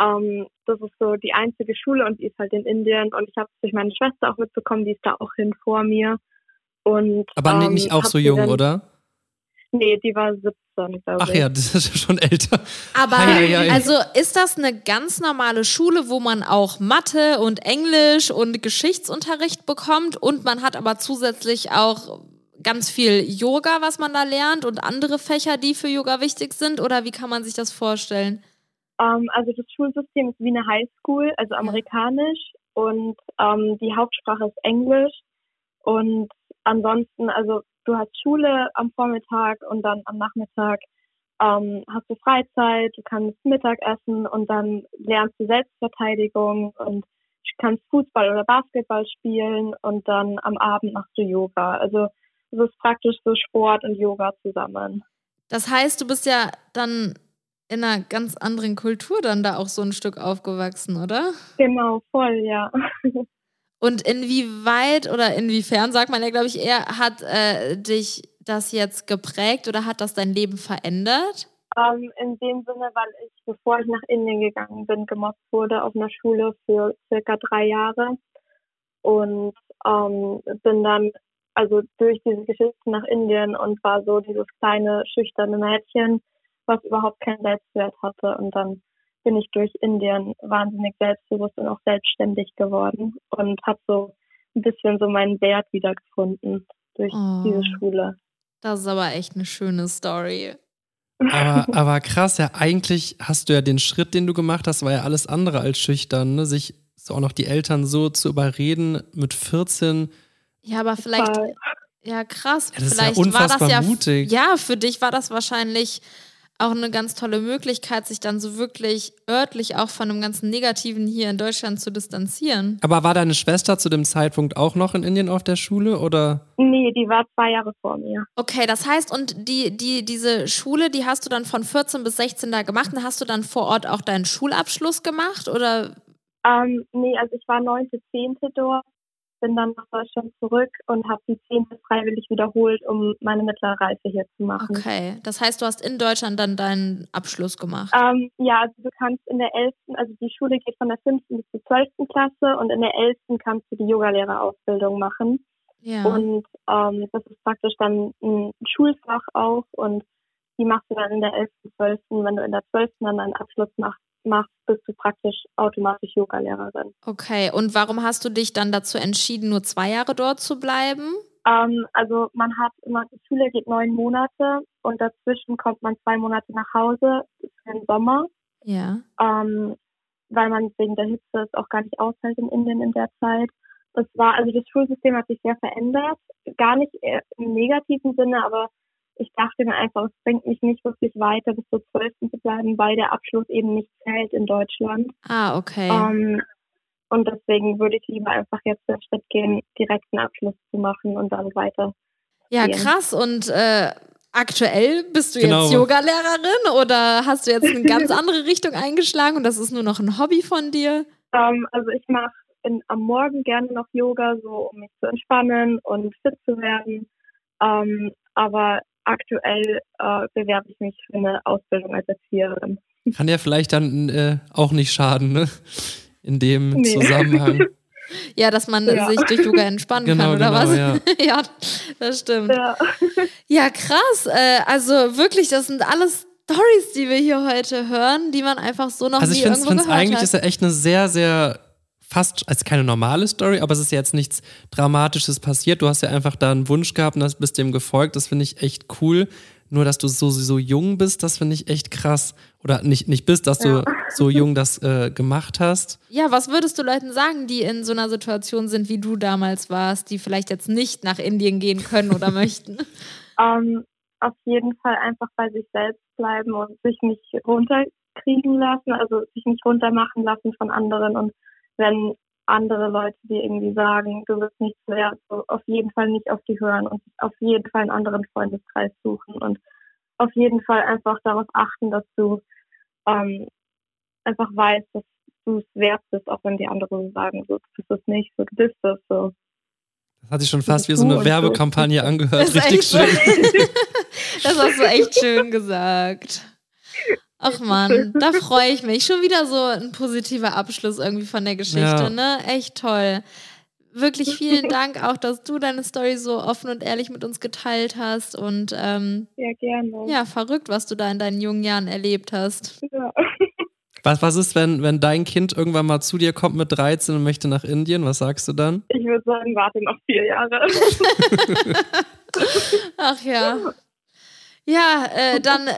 ähm, das ist so die einzige Schule und die ist halt in Indien und ich habe durch meine Schwester auch mitbekommen, die ist da auch hin vor mir. Und, Aber nicht ähm, auch so jung, oder? Nee, die war 17, glaube ich. Ach ja, das ist ja schon älter. Aber hei, hei, hei. also ist das eine ganz normale Schule, wo man auch Mathe und Englisch und Geschichtsunterricht bekommt und man hat aber zusätzlich auch ganz viel Yoga, was man da lernt und andere Fächer, die für Yoga wichtig sind? Oder wie kann man sich das vorstellen? Um, ähm, also das Schulsystem ist wie eine Highschool, also amerikanisch und um, ähm, die Hauptsprache ist Englisch und ansonsten, also du hast Schule am Vormittag und dann am Nachmittag ähm, hast du Freizeit, du kannst Mittag essen und dann lernst du Selbstverteidigung und kannst Fußball oder Basketball spielen und dann am Abend machst du Yoga. Also es ist praktisch so Sport und Yoga zusammen. Das heißt, du bist ja dann in einer ganz anderen Kultur dann da auch so ein Stück aufgewachsen, oder? Genau, voll, ja. Und inwieweit oder inwiefern, sagt man ja, glaube ich, eher, hat äh, dich das jetzt geprägt oder hat das dein Leben verändert? Ähm, in dem Sinne, weil ich, bevor ich nach Indien gegangen bin, gemobbt wurde auf einer Schule für circa drei Jahre. Und ähm, bin dann also durch diese Geschichte nach Indien und war so dieses kleine, schüchterne Mädchen, was überhaupt keinen Selbstwert hatte. Und dann bin ich durch Indien wahnsinnig selbstbewusst und auch selbstständig geworden und habe so ein bisschen so meinen Wert wiedergefunden durch oh, diese Schule. Das ist aber echt eine schöne Story. Aber, aber krass, ja, eigentlich hast du ja den Schritt, den du gemacht hast, war ja alles andere als schüchtern, ne? sich so auch noch die Eltern so zu überreden mit 14. Ja, aber vielleicht, ja krass, ja, das vielleicht ist ja war das ja, mutig. ja, für dich war das wahrscheinlich auch eine ganz tolle Möglichkeit, sich dann so wirklich örtlich auch von dem ganzen Negativen hier in Deutschland zu distanzieren. Aber war deine Schwester zu dem Zeitpunkt auch noch in Indien auf der Schule oder? Nee, die war zwei Jahre vor mir. Okay, das heißt, und die, die, diese Schule, die hast du dann von 14 bis 16 da gemacht und hast du dann vor Ort auch deinen Schulabschluss gemacht oder? Ähm, nee, also ich war neunte, zehnte dort bin dann nach Deutschland zurück und habe die zehnte freiwillig wiederholt, um meine mittlere Reife hier zu machen. Okay, das heißt, du hast in Deutschland dann deinen Abschluss gemacht? Ähm, ja, also du kannst in der elften, also die Schule geht von der fünften bis zur zwölften Klasse und in der elften kannst du die Yogalehrerausbildung machen. Ja. Und ähm, das ist praktisch dann ein Schulfach auch und die machst du dann in der elften, zwölften, wenn du in der zwölften dann einen Abschluss machst, machst, bist du praktisch automatisch Yogalehrerin. Okay, und warum hast du dich dann dazu entschieden, nur zwei Jahre dort zu bleiben? Ähm, also man hat immer, die Schule geht neun Monate und dazwischen kommt man zwei Monate nach Hause für den Sommer. Ja. Ähm, weil man wegen der Hitze es auch gar nicht aushält in Indien in der Zeit. Das war, also das Schulsystem hat sich sehr verändert. Gar nicht im negativen Sinne, aber ich dachte mir einfach, es bringt mich nicht wirklich weiter, bis zur 12. zu bleiben, weil der Abschluss eben nicht zählt in Deutschland. Ah, okay. Um, ähm, und deswegen würde ich lieber einfach jetzt den Schritt gehen, direkt einen Abschluss zu machen und dann weiter. Ja, gehen. krass. Und äh, aktuell bist du genau. jetzt Yogalehrerin oder hast du jetzt eine ganz andere Richtung eingeschlagen und das ist nur noch ein Hobby von dir? Um, ähm, also ich mache in, am Morgen gerne noch Yoga, so um mich zu entspannen und fit zu werden. Ähm, aber aktuell äh, bewerbe ich mich für eine Ausbildung als Erzieherin. Kann ja vielleicht dann äh, auch nicht schaden, ne? In dem nee. Zusammenhang. Ja, dass man ja. sich durch Yoga entspannen genau, kann, oder genau, was? Ja. ja, das stimmt. Ja, ja krass. Äh, also wirklich, das sind alles Stories, die wir hier heute hören, die man einfach so noch also nie irgendwo gehört hat. Also ich finde eigentlich ist ja echt eine sehr, sehr fast als keine normale Story, aber es ist ja jetzt nichts Dramatisches passiert. Du hast ja einfach da einen Wunsch gehabt und bist dem gefolgt. Das finde ich echt cool. Nur, dass du so, so jung bist, das finde ich echt krass. Oder nicht, nicht bist, dass ja. du so jung das äh, gemacht hast. Ja, was würdest du Leuten sagen, die in so einer Situation sind, wie du damals warst, die vielleicht jetzt nicht nach Indien gehen können oder möchten? Um, ähm, auf jeden Fall einfach bei sich selbst bleiben und sich nicht runterkriegen lassen, also sich nicht runtermachen lassen von anderen und wenn andere Leute dir irgendwie sagen, du wirst nichts wert, so auf jeden Fall nicht auf die hören und auf jeden Fall einen anderen Freundeskreis suchen und auf jeden Fall einfach darauf achten, dass du ähm, einfach weißt, dass du es wert bist, auch wenn die anderen sagen, so, du bist es nicht, so, du bist es, so. Das hat sich schon fast wie so eine Werbekampagne angehört. Richtig schön. das hast du echt schön gesagt. Ach man, da freue ich mich. Schon wieder so ein positiver Abschluss irgendwie von der Geschichte, ja. ne? Echt toll. Wirklich vielen Dank auch, dass du deine Story so offen und ehrlich mit uns geteilt hast und ähm, ja gerne. Ja, verrückt, was du da in deinen jungen Jahren erlebt hast. Ja. Was, was ist, wenn, wenn dein Kind irgendwann mal zu dir kommt mit 13 und möchte nach Indien? Was sagst du dann? Ich würde sagen, warte noch vier Jahre. Ach ja. Ja, äh, dann äh,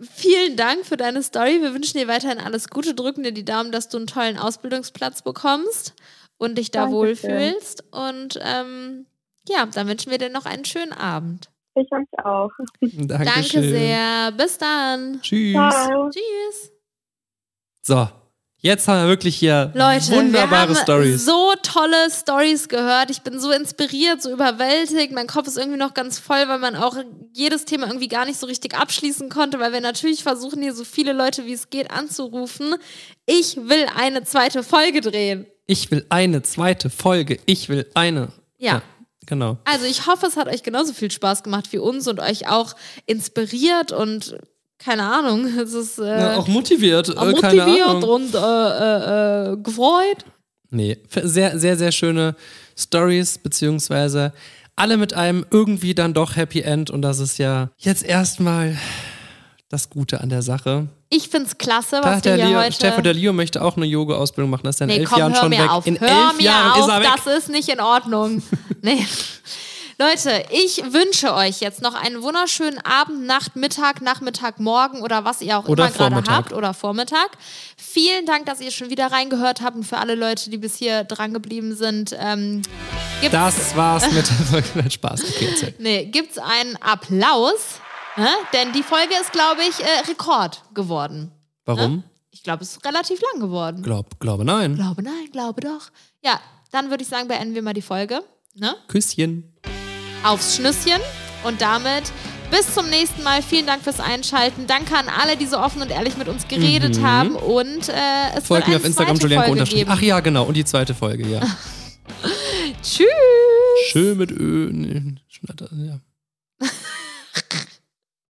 vielen Dank für deine Story. Wir wünschen dir weiterhin alles Gute, drücken dir die Daumen, dass du einen tollen Ausbildungsplatz bekommst und dich da Dankeschön. wohlfühlst. Und ähm, ja, dann wünschen wir dir noch einen schönen Abend. Ich euch auch. Dankeschön. Danke sehr. Bis dann. Tschüss. Ciao. Tschüss. So, Jetzt haben wir wirklich hier Leute, wunderbare wir haben Stories. So tolle Stories gehört. Ich bin so inspiriert, so überwältigt. Mein Kopf ist irgendwie noch ganz voll, weil man auch jedes Thema irgendwie gar nicht so richtig abschließen konnte, weil wir natürlich versuchen, hier so viele Leute wie es geht anzurufen. Ich will eine zweite Folge drehen. Ich will eine zweite Folge. Ich will eine. ja. ja. Genau. Also ich hoffe, es hat euch genauso viel Spaß gemacht wie uns und euch auch inspiriert und keine Ahnung, es ist äh, ja, auch motiviert, äh, motiviert und äh, äh, äh, gefreut. Nee, sehr, sehr, sehr schöne Stories, beziehungsweise alle mit einem irgendwie dann doch Happy End und das ist ja jetzt erstmal das Gute an der Sache. Ich finde es klasse, was da wir hier Leo, heute... Stefan der Leo möchte auch eine Yoga-Ausbildung machen, das ist ja in nee, elf komm, Jahren schon weg. Auf. In hör elf mir Jahren auf, ist er weg. das ist nicht in Ordnung. nee. Leute, ich wünsche euch jetzt noch einen wunderschönen Abend, Nacht, Mittag, Nachmittag, Morgen oder was ihr auch oder immer gerade habt oder Vormittag. Vielen Dank, dass ihr schon wieder reingehört habt und für alle Leute, die bis hier dran geblieben sind. Ähm, das war's mit der Folge. Spaß. Okay, nee, gibt's einen Applaus? Ne? Denn die Folge ist, glaube ich, äh, Rekord geworden. Warum? Ne? Ich glaube, es ist relativ lang geworden. Glaub, glaube nein. Glaube nein, glaube doch. Ja, dann würde ich sagen, beenden wir mal die Folge. Ne? Küsschen aufs Schnüsschen und damit bis zum nächsten Mal. Vielen Dank fürs Einschalten. Danke an alle, die so offen und ehrlich mit uns geredet mhm. haben. Und äh, es Folgt mir auf Instagram Julian unterstrich. Ach ja, genau. Und die zweite Folge, ja. Tschüss. Schön mit Ö. Nee, ja.